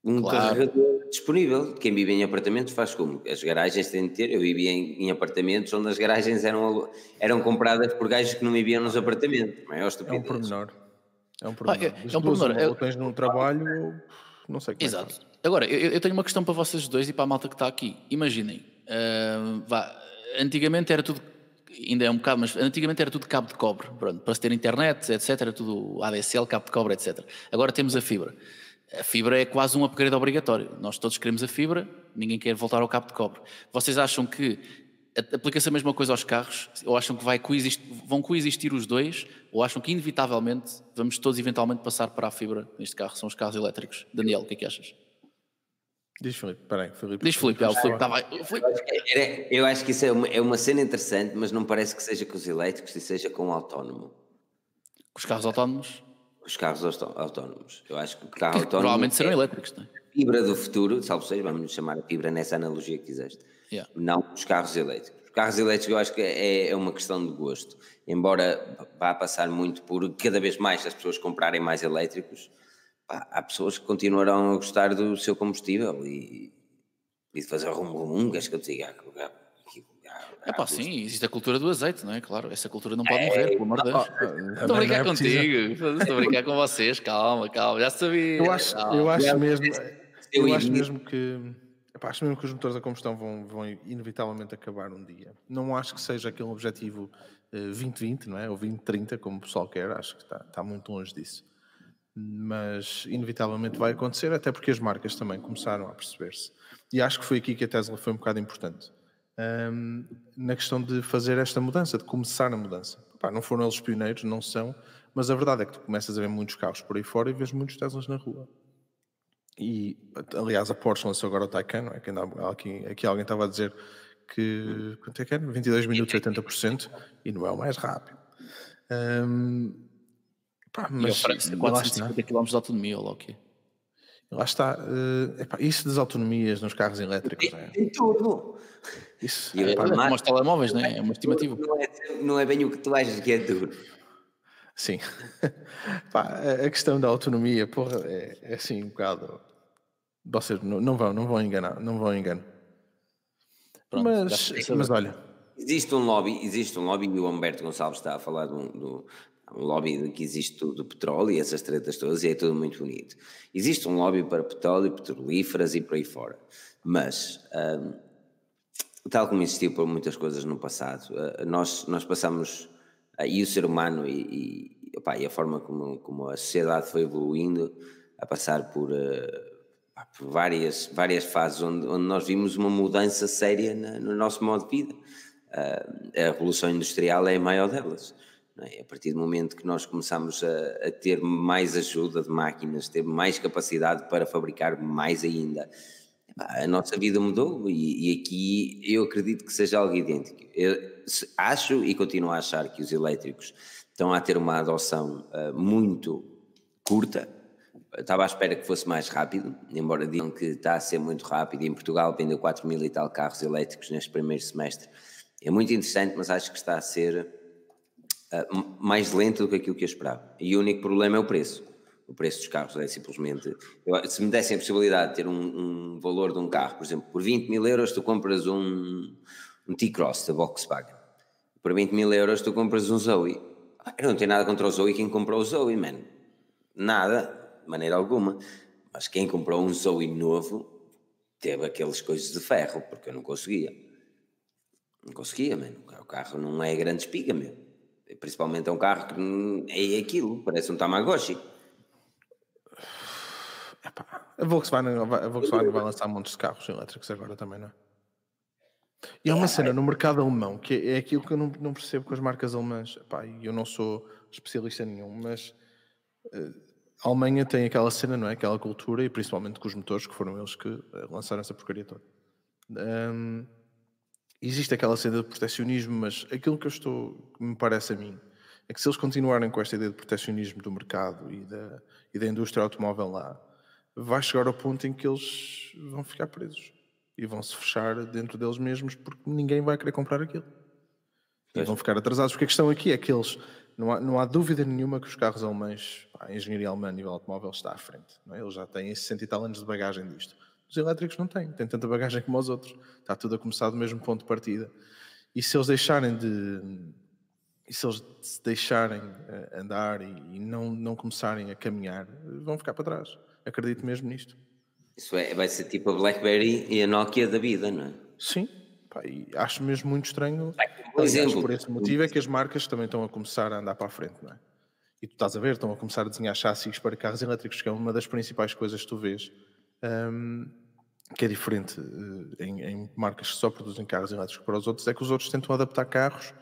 um Claro. carregador disponível. Quem vive em apartamentos faz como? As garagens têm de ter. Eu vivia em, em apartamentos onde as garagens eram, eram compradas por gajos que não viviam nos apartamentos. Maior É um estupidez. pormenor. É um é- pormenor. é um pormenor. Ou tens num trabalho ou não sei como é que Exato. faz. Agora, eu, eu tenho uma questão para vocês dois e para a malta que está aqui. Imaginem, ah, vá, antigamente era tudo, ainda é um bocado, mas antigamente era tudo cabo de cobre, pronto, para se ter internet, etc. Era tudo ADSL, cabo de cobre, etc. Agora temos a fibra. A fibra é quase um upgrade obrigatório. Nós todos queremos a fibra, ninguém quer voltar ao cabo de cobre. Vocês acham que aplica-se a mesma coisa aos carros? Ou acham que vai coexistir, vão coexistir os dois? Ou acham que inevitavelmente vamos todos eventualmente passar para a fibra? Neste carro são os carros elétricos. Daniel, o que é que achas? Diz Filipe, peraí, Filipe. Diz Filipe, é, o Filipe estava. o Filipe- Era- Eu acho que isso é uma, é uma cena interessante, mas não parece que seja com os elétricos e seja com o autónomo. Os carros autónomos Os carros autónomos. Eu acho que o carro autónomo. provavelmente serão é elétricos, não é? fibra do futuro, salvo seja, vamos chamar a fibra nessa analogia que fizeste. Yeah. Não os carros elétricos. Os carros elétricos eu acho que é, é uma questão de gosto. Embora vá passar muito por cada vez mais as pessoas comprarem mais elétricos, pá, há pessoas que continuarão a gostar do seu combustível e, e de fazer rum-rum, queres que eu te diga? Há- há- É pá, sim, existe a cultura do azeite, não é? Claro, essa cultura não pode morrer, pelo amor de Deus. Estou a brincar é contigo, estou a brincar com vocês, calma, calma, já sabia. Eu acho, calma. eu acho mesmo, Eu eu acho mesmo que epá, acho mesmo que os motores a combustão vão, vão inevitavelmente acabar um dia. Não acho que seja aquele objetivo eh, 2020, não é? Ou 2030, como o pessoal quer, acho que está, está muito longe disso. Mas inevitavelmente vai acontecer, até porque as marcas também começaram a perceber-se. E acho que foi aqui que a Tesla foi um bocado importante. Um, na questão de fazer esta mudança, de começar a mudança. Não foram eles pioneiros, não são, mas a verdade é que tu começas a ver muitos carros por aí fora e vês muitos Teslas na rua. E, aliás, a Porsche lançou agora o Taycan, não é? Que aqui, aqui alguém estava a dizer que, quanto é que era? 22 minutos, 80%, e não é o mais rápido. Um, pá, mas, e oferece 450 km de autonomia, ou lá o quê? Lá está. Uh, epá, isso das autonomias nos carros elétricos. Tem, é. tem tudo. Isso, é, epá, como os telemóveis, não é? É uma estimativa. Não é, não é bem o que tu achas que é tudo. Sim. Pá, a questão da autonomia, porra, é, é assim um bocado. Vocês não, não, vão, não vão enganar, não vão enganar. Pronto, mas, mas olha. Existe um lobby, existe um lobby, e o Humberto Gonçalves está a falar do, do um lobby que existe do, petróleo e essas tretas todas, e é tudo muito bonito. Existe um lobby para petróleo, petrolíferas e por aí fora. Mas, um, tal como existiu por muitas coisas no passado, uh, nós, nós passamos, uh, e o ser humano e, e, opa, e, a forma como, como a sociedade foi evoluindo, a passar por, uh, por várias, várias fases onde, onde nós vimos uma mudança séria na, no nosso modo de vida. a Revolução Industrial é a maior delas. É? A partir do momento que nós começamos a, a, ter mais ajuda de máquinas, ter mais capacidade para fabricar mais ainda, a nossa vida mudou e, e aqui eu acredito que seja algo idêntico. Eu acho e continuo a achar que os elétricos estão a ter uma adoção uh, muito curta. estava à espera que fosse mais rápido, embora digam que está a ser muito rápido. Em Portugal vendeu 4 mil e tal carros elétricos neste primeiro semestre. É muito interessante, mas acho que está a ser uh, mais lento do que aquilo que eu esperava. E o único problema é o preço. O preço dos carros é simplesmente. Eu, se me dessem a possibilidade de ter um, um, valor de um carro, por exemplo, por 20 mil euros, tu compras um, um T-Cross da Volkswagen. Por 20 mil euros, tu compras um Zoe. Eu não tenho nada contra o Zoe quem comprou o Zoe, man. Nada, de maneira alguma. Mas quem comprou um Zoe novo teve aquelas coisas de ferro, porque eu não conseguia. Não conseguia, mano. O carro não é grande espiga, meu. Principalmente é um carro que é aquilo, parece um Tamagotchi. A Volkswagen, a Volkswagen vai lançar montes de carros elétricos agora também, não é? E há uma cena no mercado alemão que é aquilo que eu não, não percebo com as marcas alemãs. Epá, eu não sou especialista nenhum, mas uh, a Alemanha tem aquela cena, não é? Aquela cultura, e principalmente com os motores, que foram eles que uh, lançaram essa porcaria toda. Um, existe aquela cena de protecionismo, mas aquilo que eu estou, que me parece a mim, é que se eles continuarem com esta ideia de protecionismo do mercado e da, e da indústria automóvel lá, vai chegar ao ponto em que eles vão ficar presos e vão se fechar dentro deles mesmos porque ninguém vai querer comprar aquilo. E vão ficar atrasados, porque a questão aqui é que eles, não há, não há dúvida nenhuma que os carros alemães, a engenharia alemã a nível automóvel está à frente. É? Eles já têm 60 e tal anos de bagagem disto. Os elétricos não têm, têm tanta bagagem como os outros. Está tudo a começar do mesmo ponto de partida. E se eles deixarem de. E se eles se deixarem eh, andar e, não, não começarem a caminhar, vão ficar para trás. Acredito mesmo nisto. Isso é, vai ser tipo a BlackBerry e a Nokia da vida, não é? Sim, pá, acho mesmo muito estranho. Por exemplo, por esse motivo é que as marcas também estão a começar a andar para a frente, não é? E tu estás a ver, estão a começar a desenhar chassis para carros elétricos, que é uma das principais coisas que tu vês. Um, que é diferente eh, em, em, marcas que só produzem carros elétricos para os outros, é que os outros tentam adaptar carros,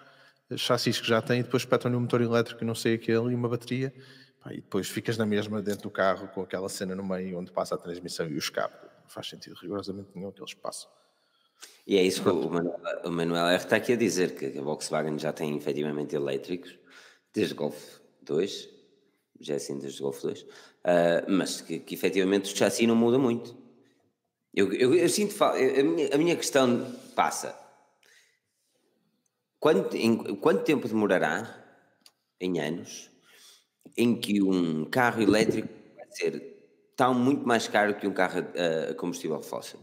eh, chassis que já têm, e depois espetam-lhe um motor elétrico e não sei aquele, e uma bateria, pá, e depois ficas na mesma dentro do carro com aquela cena no meio onde passa a transmissão e o escape. Não faz sentido rigorosamente nenhum que eles passam. E é isso que o Manuel, o Manuel R está aqui a dizer, que a Volkswagen já tem efetivamente elétricos, desde Golf 2, já é assim desde Golf 2, uh, mas que, que efetivamente o chassi não muda muito. Eu, eu, eu sinto a minha, a minha questão passa. Quanto, em, quanto tempo demorará, em anos, em que um carro elétrico vai ser tão muito mais caro que um carro a, a combustível fóssil?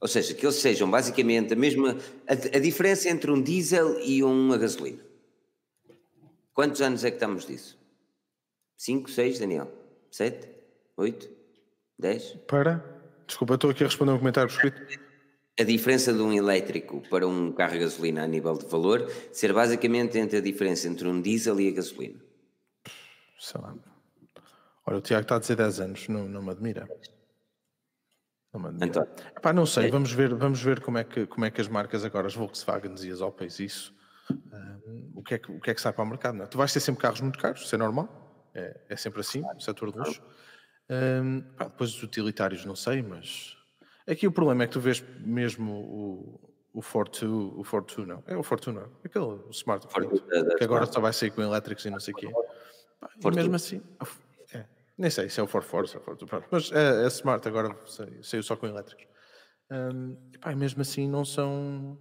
Ou seja, que eles sejam basicamente a mesma. A, a, diferença entre um diesel e uma gasolina. Quantos anos é que estamos disso? 5, 6, Daniel? 7? 8? 10? Para? Desculpa, estou aqui a responder um comentário escrito. A diferença de um elétrico para um carro a gasolina a nível de valor ser basicamente entre a diferença entre um diesel e a gasolina. Sei lá. Olha, o Tiago está a dizer 10 anos, não, não me admira. Não me admira. Então, Epá, não sei, vamos ver, vamos ver como, é que, como é que as marcas agora, as Volkswagens e as Opels, isso, hum, o, que é que, o que é que sai para o mercado. Não é? Tu vais ter sempre carros muito caros, isso é normal, é, é sempre assim, no setor de luxo. Hum, pá, depois os utilitários, não sei, mas aqui o problema é que tu vês mesmo o, o Fortwo, o Fortwo não, é o Fortuna, aquele o Smart Fortwo, que agora só vai sair com elétricos e não sei o quê. Pá, e mesmo assim, é, nem sei se é o Ford Force, é pronto, mas é, é Smart agora saiu, saiu só com elétricos. Hum, e pá, mesmo assim não são.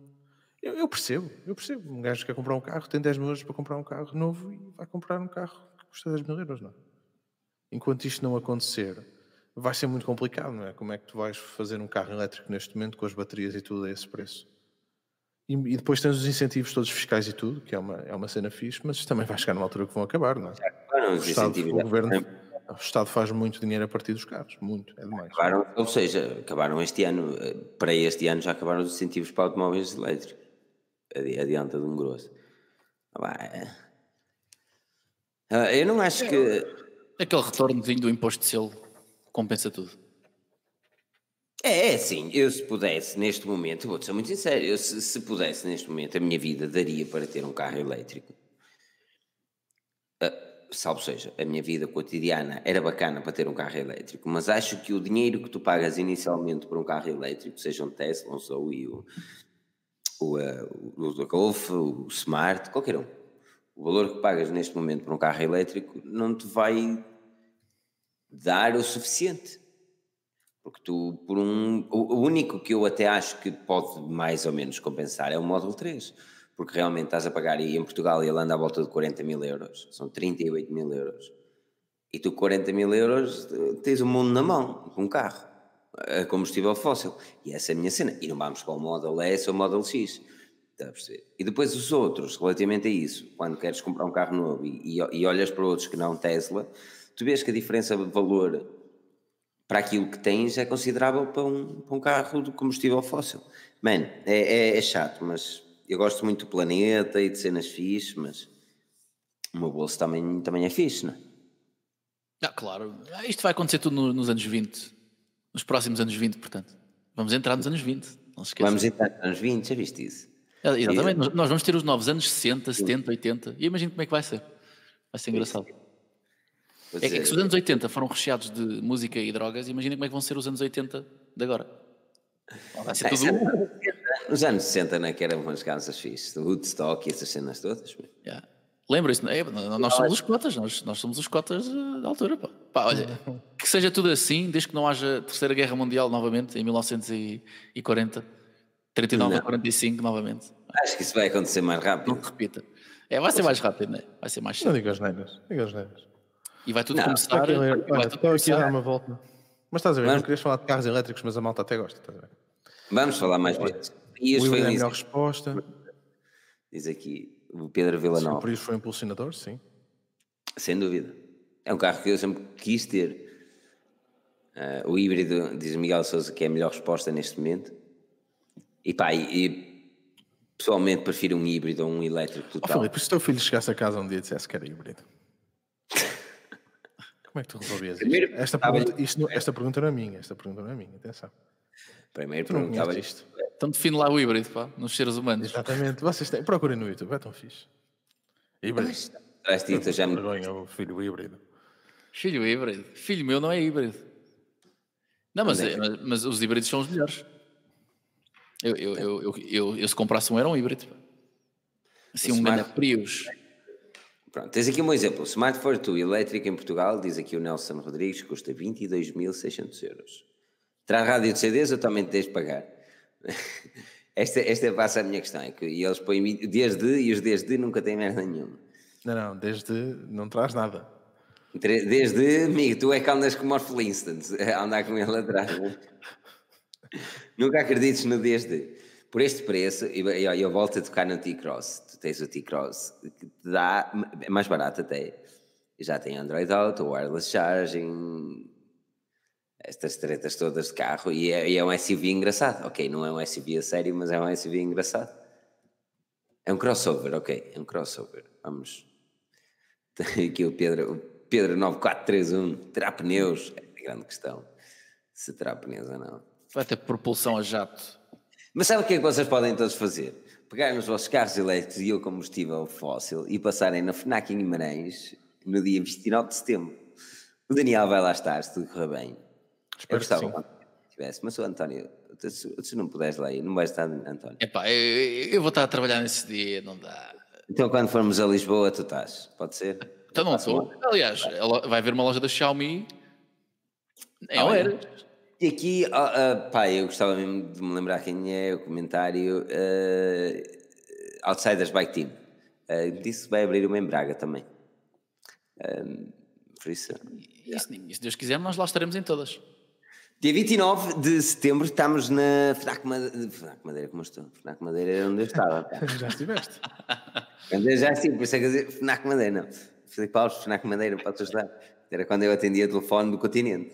Eu, eu, percebo, eu percebo. Um gajo quer comprar um carro, tem 10 mil euros para comprar um carro novo e vai comprar um carro que custa 10 mil euros, não é? Enquanto isto não acontecer, vai ser muito complicado, não é? Como é que tu vais fazer um carro elétrico neste momento com as baterias e tudo a esse preço? E, e depois tens os incentivos todos fiscais e tudo, que é uma, é uma cena fixe, mas também vai chegar numa altura que vão acabar, não é? Acabaram O os Estado, incentivos. o governo, o Estado faz muito dinheiro a partir dos carros, muito, é demais. Acabaram, ou seja, acabaram este ano, eh, para este ano já acabaram os incentivos para automóveis elétricos. Adi- Adianta de um grosso. Ah, é. Ah, Eu não acho que. Aquele retornozinho do imposto de selo compensa tudo. É, é assim, eu se pudesse neste momento, vou-te ser muito sincero, eu se, se pudesse neste momento, a minha vida daria para ter um carro elétrico. Ah, salvo seja, a minha vida cotidiana era bacana para ter um carro elétrico, mas acho que o dinheiro que tu pagas inicialmente por um carro elétrico, seja um Tesla, um Zoe, o, o, ah, o, o Golf, o Smart, qualquer um, o valor que pagas neste momento por um carro elétrico não te vai dar o suficiente. Porque tu, por um. O único que eu até acho que pode mais ou menos compensar é o Model 3. Porque realmente estás a pagar aí em Portugal e ele anda à volta de 40 mil euros. São 38 mil euros. E tu, 40 mil euros, tens o mundo na mão, com um carro, a combustível fóssil. E essa é a minha cena. E não vamos para o Model S ou o Model X. Está a perceber? E depois os outros, relativamente a isso, quando queres comprar um carro novo e, e, e olhas para outros que não Tesla, tu vês que a diferença de valor para aquilo que tens é considerável para um, para um carro de combustível fóssil. Mano, é, é, é chato, mas eu gosto muito do planeta e de cenas fixe, mas o meu bolso também, também é fixe, não é? Ah, claro. Isto vai acontecer tudo no- nos anos 20. Nos próximos anos 20, portanto. Vamos entrar nos anos 20. Não se esqueça. Vamos entrar nos anos 20, já viste isso? É, Exatamente. Nós- Nós vamos ter os novos anos 60, 70, 80. E imagino como é que vai ser. Vai ser engraçado. É é que se os anos 80 foram recheados de música e drogas, imagina como é que vão ser os anos 80 de agora. Vai ser tudo. Nos anos 60, não é que eram umas casas fixes, de Woodstock e essas cenas todas. Yeah. Lembra-se, é? nós somos os cotas, nós, nós somos os cotas eh, da altura. Pá. Pá, olha, que seja tudo assim, desde que não haja Terceira Guerra Mundial novamente, em 1940, 39 a Não. 45 novamente. Acho que isso vai acontecer mais rápido. Não repita. É, vai ser mais rápido, não é? Vai ser mais Não cedo. diga as neiras, diga as neiras. E vai tudo Não, começar. Estou aqui a ler- vai Olha, tudo estou aqui a dar uma volta. Mas estás a ver, Mas- não querias falar de carros elétricos, mas a malta até gosta, estás a ver? Vamos falar mais vezes. E foi é a melhor resposta. diz aqui o Pedro Villanova. Prius foi um impulsionador, sim. Sem dúvida. É um carro que eu sempre quis ter. Ah, o híbrido, diz Miguel Souza, que é a melhor resposta neste momento. E pá, e, e pessoalmente prefiro um híbrido a um elétrico total. Filipe, se o teu filho chegasse a casa um dia e dissesse que era híbrido, como é que tu resolvias isto? Primeiro, Esta estava- pergunta, isto não- esta pergunta não é minha, esta pergunta não é minha, atenção. Primeiro perguntava isto. Então define lá o híbrido, pá, nos seres humanos. Exatamente, vocês têm, procurem no YouTube, é tão fixe. Híbrido. Traz dito, já me Vergonha, o filho híbrido. Filho híbrido. Filho meu não é híbrido. Não, mas, é que- mas, mas os híbridos são os melhores. Eu, eu, eu, eu, eu- eu se comprasse um era um híbrido. Assim, O um Smart- grande Prius. Pronto, tens aqui um exemplo. Smart Fortwo elétrico em Portugal, diz aqui o Nelson Rodrigues, custa 22.600 euros. Traz rádio de CDs, eu também tens de pagar. Esta, esta passa a minha questão, é que eles põem desde e os desde nunca têm merda nenhuma. Não, não, desde não traz nada. Desde, amigo, tu é que andas como os Flintstones, a andar com ele atrás. Nunca acredites no desde. Por este preço, e eu, eu volto a tocar no T-Cross. Tu tens o T-Cross, que te dá, é mais barato até. Já tem Android Auto, wireless charging, estas tretas todas de carro, e é, e é um SUV engraçado. Ok, não é um SUV a sério, mas é um SUV engraçado. É um crossover, ok, é um crossover. Vamos. Tem aqui o Pedro, Pedro 9431 terá pneus? É grande questão. Se terá pneus ou não. Vai ter propulsão a jato. Mas sabe o que é que vocês podem todos fazer? Pegar nos vossos carros elétricos e o combustível fóssil e passarem na FNAC em Guimarães no dia 29 de setembro. O Daniel vai lá estar, se tudo correr bem. Espero que sim. tivesse, mas o António, se, não puderes lá ir, não vais estar, António. Epá, eu, eu vou estar a trabalhar nesse dia, não dá. Então quando formos a Lisboa, tu estás, pode ser? Então não estou. Aliás, ela- vai haver uma loja da Xiaomi em Ah, Oeiras. E aqui, ah, ah, pá, eu gostava mesmo de me lembrar quem é o comentário ah, Outsiders Bike Team. Ah, disse que vai abrir uma em Braga também. Ah, por isso. Se, e se Deus quiser, nós lá estaremos em todas. Dia 29 de setembro estamos na FNAC Madeira. FNAC Madeira, como estou? FNAC Madeira era onde eu estava. Já estiveste. Quando eu já assim, por isso é que eu dizia FNAC Madeira, não. Filipe Alves, FNAC Madeira, pode-te ajudar. Era quando eu atendia o telefone do continente.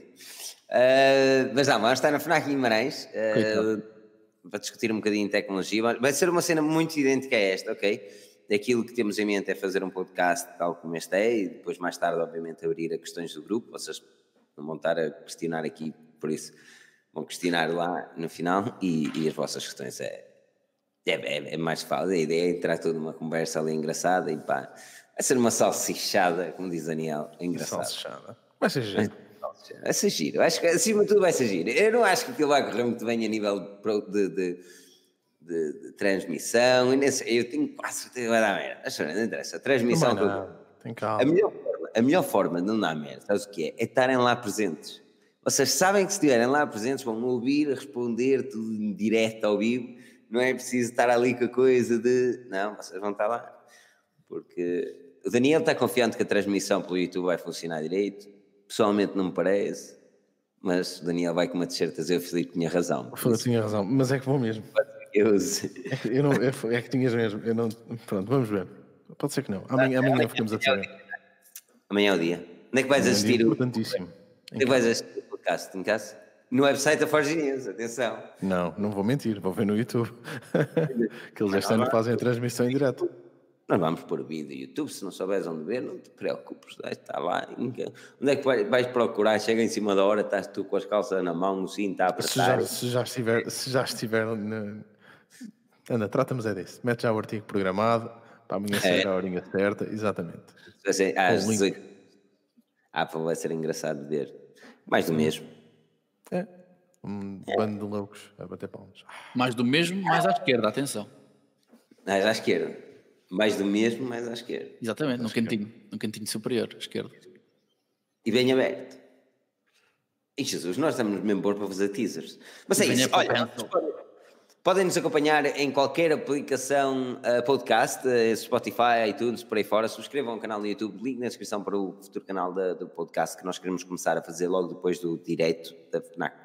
Ah, mas não, vamos estar na FNAC Guimarães Coitado. para discutir um bocadinho de tecnologia. Vai ser uma cena muito idêntica a esta, ok? Aquilo que temos em mente é fazer um podcast tal como este é e depois mais tarde, obviamente, abrir a questões do grupo. Vocês não vão estar a questionar aqui, por isso vão questionar lá no final e, e as vossas questões é, é, é, é mais fácil. A ideia é entrar toda uma conversa ali engraçada e pá, vai ser uma salsichada, como diz Daniel, engraçado. Salsichada. Vai ser giro. Vai ser giro. Acho que acima de tudo vai ser giro. Eu não acho que aquilo vai correr muito bem a nível de, de, de- de- transmissão. Eu tenho quase certeza que vai dar merda. Acho que não interessa. A transmissão. Não nada. Tem a, calma. melhor forma, a melhor forma de não dar merda, sabes o que é? É estarem lá presentes. Vocês sabem que se estiverem lá presentes vão ouvir, responder tudo em direto ao vivo. Não é preciso estar ali com a coisa de. Não, vocês vão estar lá. Porque o Daniel está confiante que a transmissão pelo YouTube vai funcionar direito. Pessoalmente não me parece. Mas o Daniel vai com uma certeza. Eu, Filipe, tinha razão. Eu tinha razão, mas é que vou mesmo. Eu, É que, eu não, é, é que tinhas mesmo. Eu não, pronto, vamos ver. Pode ser que não. Amanhã, amanhã ficamos a saber. amanhã é o dia. Onde é que vais É assistir o. importantíssimo. Onde é que vais assistir o podcast? Em casa? No website da Forge News, atenção. Não, não vou mentir, vou ver no YouTube. que eles este ano fazem a transmissão em direto. Nós vamos pôr o vídeo no YouTube, se não souberes onde ver, não te preocupes, vai estar lá. Onde é que vai- vais procurar? Chega em cima da hora, estás tu com as calças na mão, o cinto a Se já, apertar. se já estiver, se já estiver na... Anda, trata-nos é disso. Mete já o artigo programado, para amanhã ser a horinha certa, exatamente. Ser às Com o link. 18. Ah, pá, vai ser engraçado ver. Mais do mesmo. É. Um bando de loucos a bater palmas. Mais do mesmo, mais à esquerda, atenção. Mais à esquerda. Mais do mesmo, mais à esquerda. Exatamente, no cantinho, no cantinho superior, à esquerda. E bem aberto. E Jesus, nós estamos mesmo bons para fazer teasers. Mas é isso. Olha, podem- nos acompanhar em qualquer aplicação eh, podcast, eh, Spotify, iTunes, por aí fora. Subscrevam o canal no YouTube, link na descrição para o futuro canal da- do podcast que nós queremos começar a fazer logo depois do direito da FNAC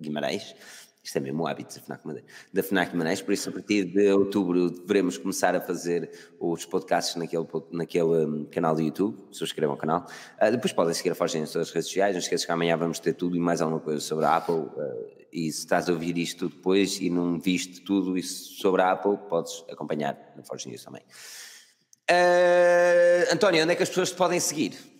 Guimarães. Isto é mesmo o hábito da FNAC, Madeira, da FNAC Guimarães, por isso a partir de outubro devemos começar a fazer os podcasts naquele, naquele hum, canal do YouTube, subscrevam o canal. Ah, depois podem seguir a Forgem nas todas as redes sociais, não esqueças que amanhã vamos ter tudo e mais alguma coisa sobre a Apple, ah, e se estás a ouvir isto depois e não viste tudo isso sobre a Apple, podes acompanhar na Forgem News também. Ah, António, onde é que as pessoas te podem seguir?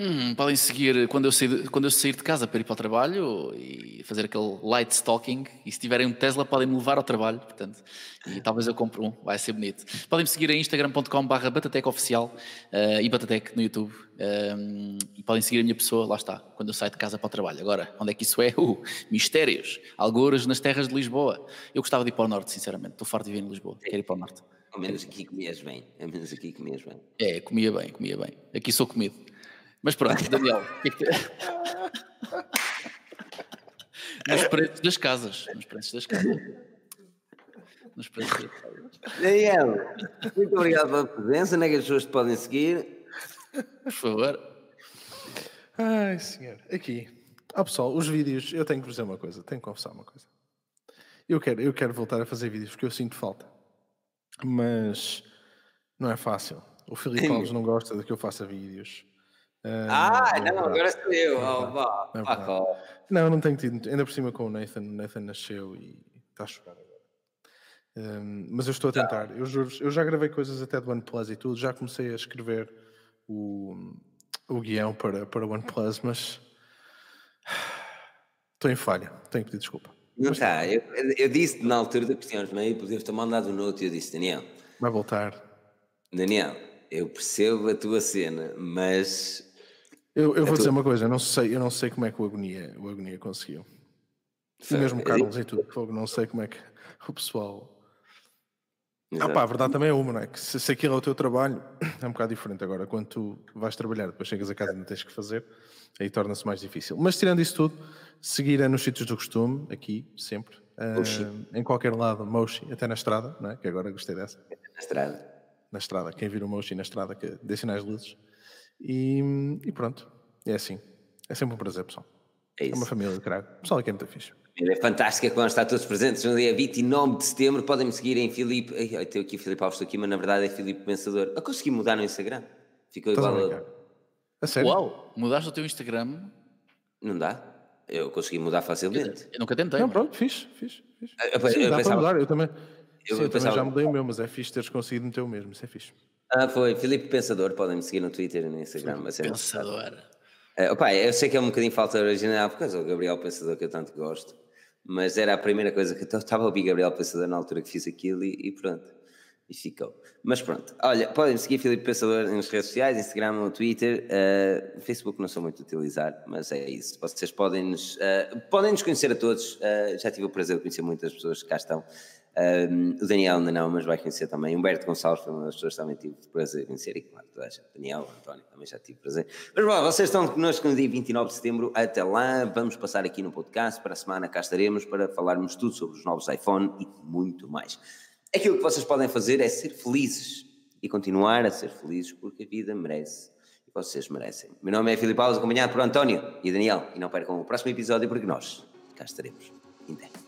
Hum, podem seguir quando eu, sair, de- quando eu sair de casa para ir para o trabalho e fazer aquele light stalking. E se tiverem um Tesla, podem me levar ao trabalho. Portanto, e talvez eu compre um, vai ser bonito. Podem me seguir em instagram.com/barra batatecoficial eh, e batatec no YouTube. Um, e podem seguir a minha pessoa, lá está, quando eu saio de casa para o trabalho. Agora, onde é que isso é? Uh, mistérios, algures nas terras de Lisboa. Eu gostava de ir para o norte, sinceramente. Estou farto de vir em Lisboa, quero ir para o norte. Ao menos aqui comias bem, ao menos aqui comias bem. É, comia bem, comia bem. Aqui sou comido. Mas pronto, Daniel, é nos preços das casas. Nos preços das casas. Nos preços das casas. Daniel, muito obrigado pela presença. Onde é que as pessoas te podem seguir? Por favor. Ai, senhor. Aqui. Ah, pessoal, os vídeos, eu tenho que vos dizer uma coisa, tenho que confessar uma coisa. Eu quero, eu quero voltar a fazer vídeos porque eu sinto falta. Mas não é fácil. O Filipe Alves não gosta de que eu faça vídeos. Ah, é não, agora sou eu. É. Não, não tenho tido. Ainda por cima com o Nathan. O Nathan nasceu e está a chorar agora. Hum, mas eu estou a tentar. Eu juro eu já gravei coisas até do OnePlus e tudo. Já comecei a escrever o, o guião para, para o OnePlus, mas estou em falha, tenho que pedir desculpa. Não está, eu, eu disse na altura da questão, mas podias ter mandado um note e eu disse, Daniel. Vai voltar. Daniel, eu percebo a tua cena, mas. Eu, eu vou tua... dizer uma coisa, eu não sei, eu não sei como é que o Agonia, o Agonia conseguiu. E mesmo Carlos e tudo, fogo, não sei como é que o pessoal. Exato. Ah pá, a verdade também é uma, não é? Que se, se aquilo é o teu trabalho, é um bocado diferente agora. Quando tu vais trabalhar, depois chegas a casa e não tens que fazer, aí torna-se mais difícil. Mas tirando isso tudo, seguir é nos sítios do costume, aqui, sempre. Uh, em qualquer lado, Moshi, até na estrada, não é? Que agora gostei dessa. Na estrada. Na estrada, quem vira o Moshi na estrada, que dê sinais de luzes. E, e, pronto, é assim. É sempre um prazer, pessoal. É, isso. é uma família de caralho. O pessoal aqui é muito fixe. É fantástica quando está todos presentes no dia 29 de setembro. Podem me seguir em Filipe. Eu tenho aqui Filipe Alves aqui, mas na verdade é Filipe Pensador. Eu consegui mudar no Instagram. Ficou igual a. A sério? Uau! Mudaste o teu Instagram? Não dá. Eu consegui mudar facilmente. Eu, eu nunca tentei. Não, pronto, fiz, fiz. fiz. Eu, eu, Sim, eu dá pensava... para mudar. Eu também, eu, Sim, eu também já mudei o meu, mas é fixe teres conseguido meter o mesmo. Isso é fixe. Ah, foi. Filipe Pensador. Podem me seguir no Twitter e no Instagram. Mas é Pensador. Uh, opa, eu sei que é um bocadinho falta original, porque é o Gabriel Pensador que eu tanto gosto mas era a primeira coisa que eu estava a ouvir Gabriel Pensador na altura que fiz aquilo e, e, pronto, e ficou. Mas pronto, olha, podem seguir Filipe Pensador nas redes sociais, Instagram, Twitter, uh, Facebook não sou muito a utilizar, mas é isso. Vocês podem nos, uh, podem nos conhecer a todos, uh, já tive o prazer de conhecer muitas pessoas que cá estão. Um, o Daniel ainda não, mas vai conhecer também. Humberto Gonçalves uma das pessoas que também tive prazer de conhecer. E claro, toda a gente. Daniel, António, também já tive prazer. Mas bom, vocês estão connosco no dia 29 de setembro. Até lá, vamos passar aqui no podcast. Para a semana cá estaremos para falarmos tudo sobre os novos iPhone e muito mais. Aquilo que vocês podem fazer é ser felizes e continuar a ser felizes porque a vida merece e vocês merecem. Meu nome é Filipe Alves, acompanhado por António e Daniel. E não percam o próximo episódio porque nós cá estaremos. Até.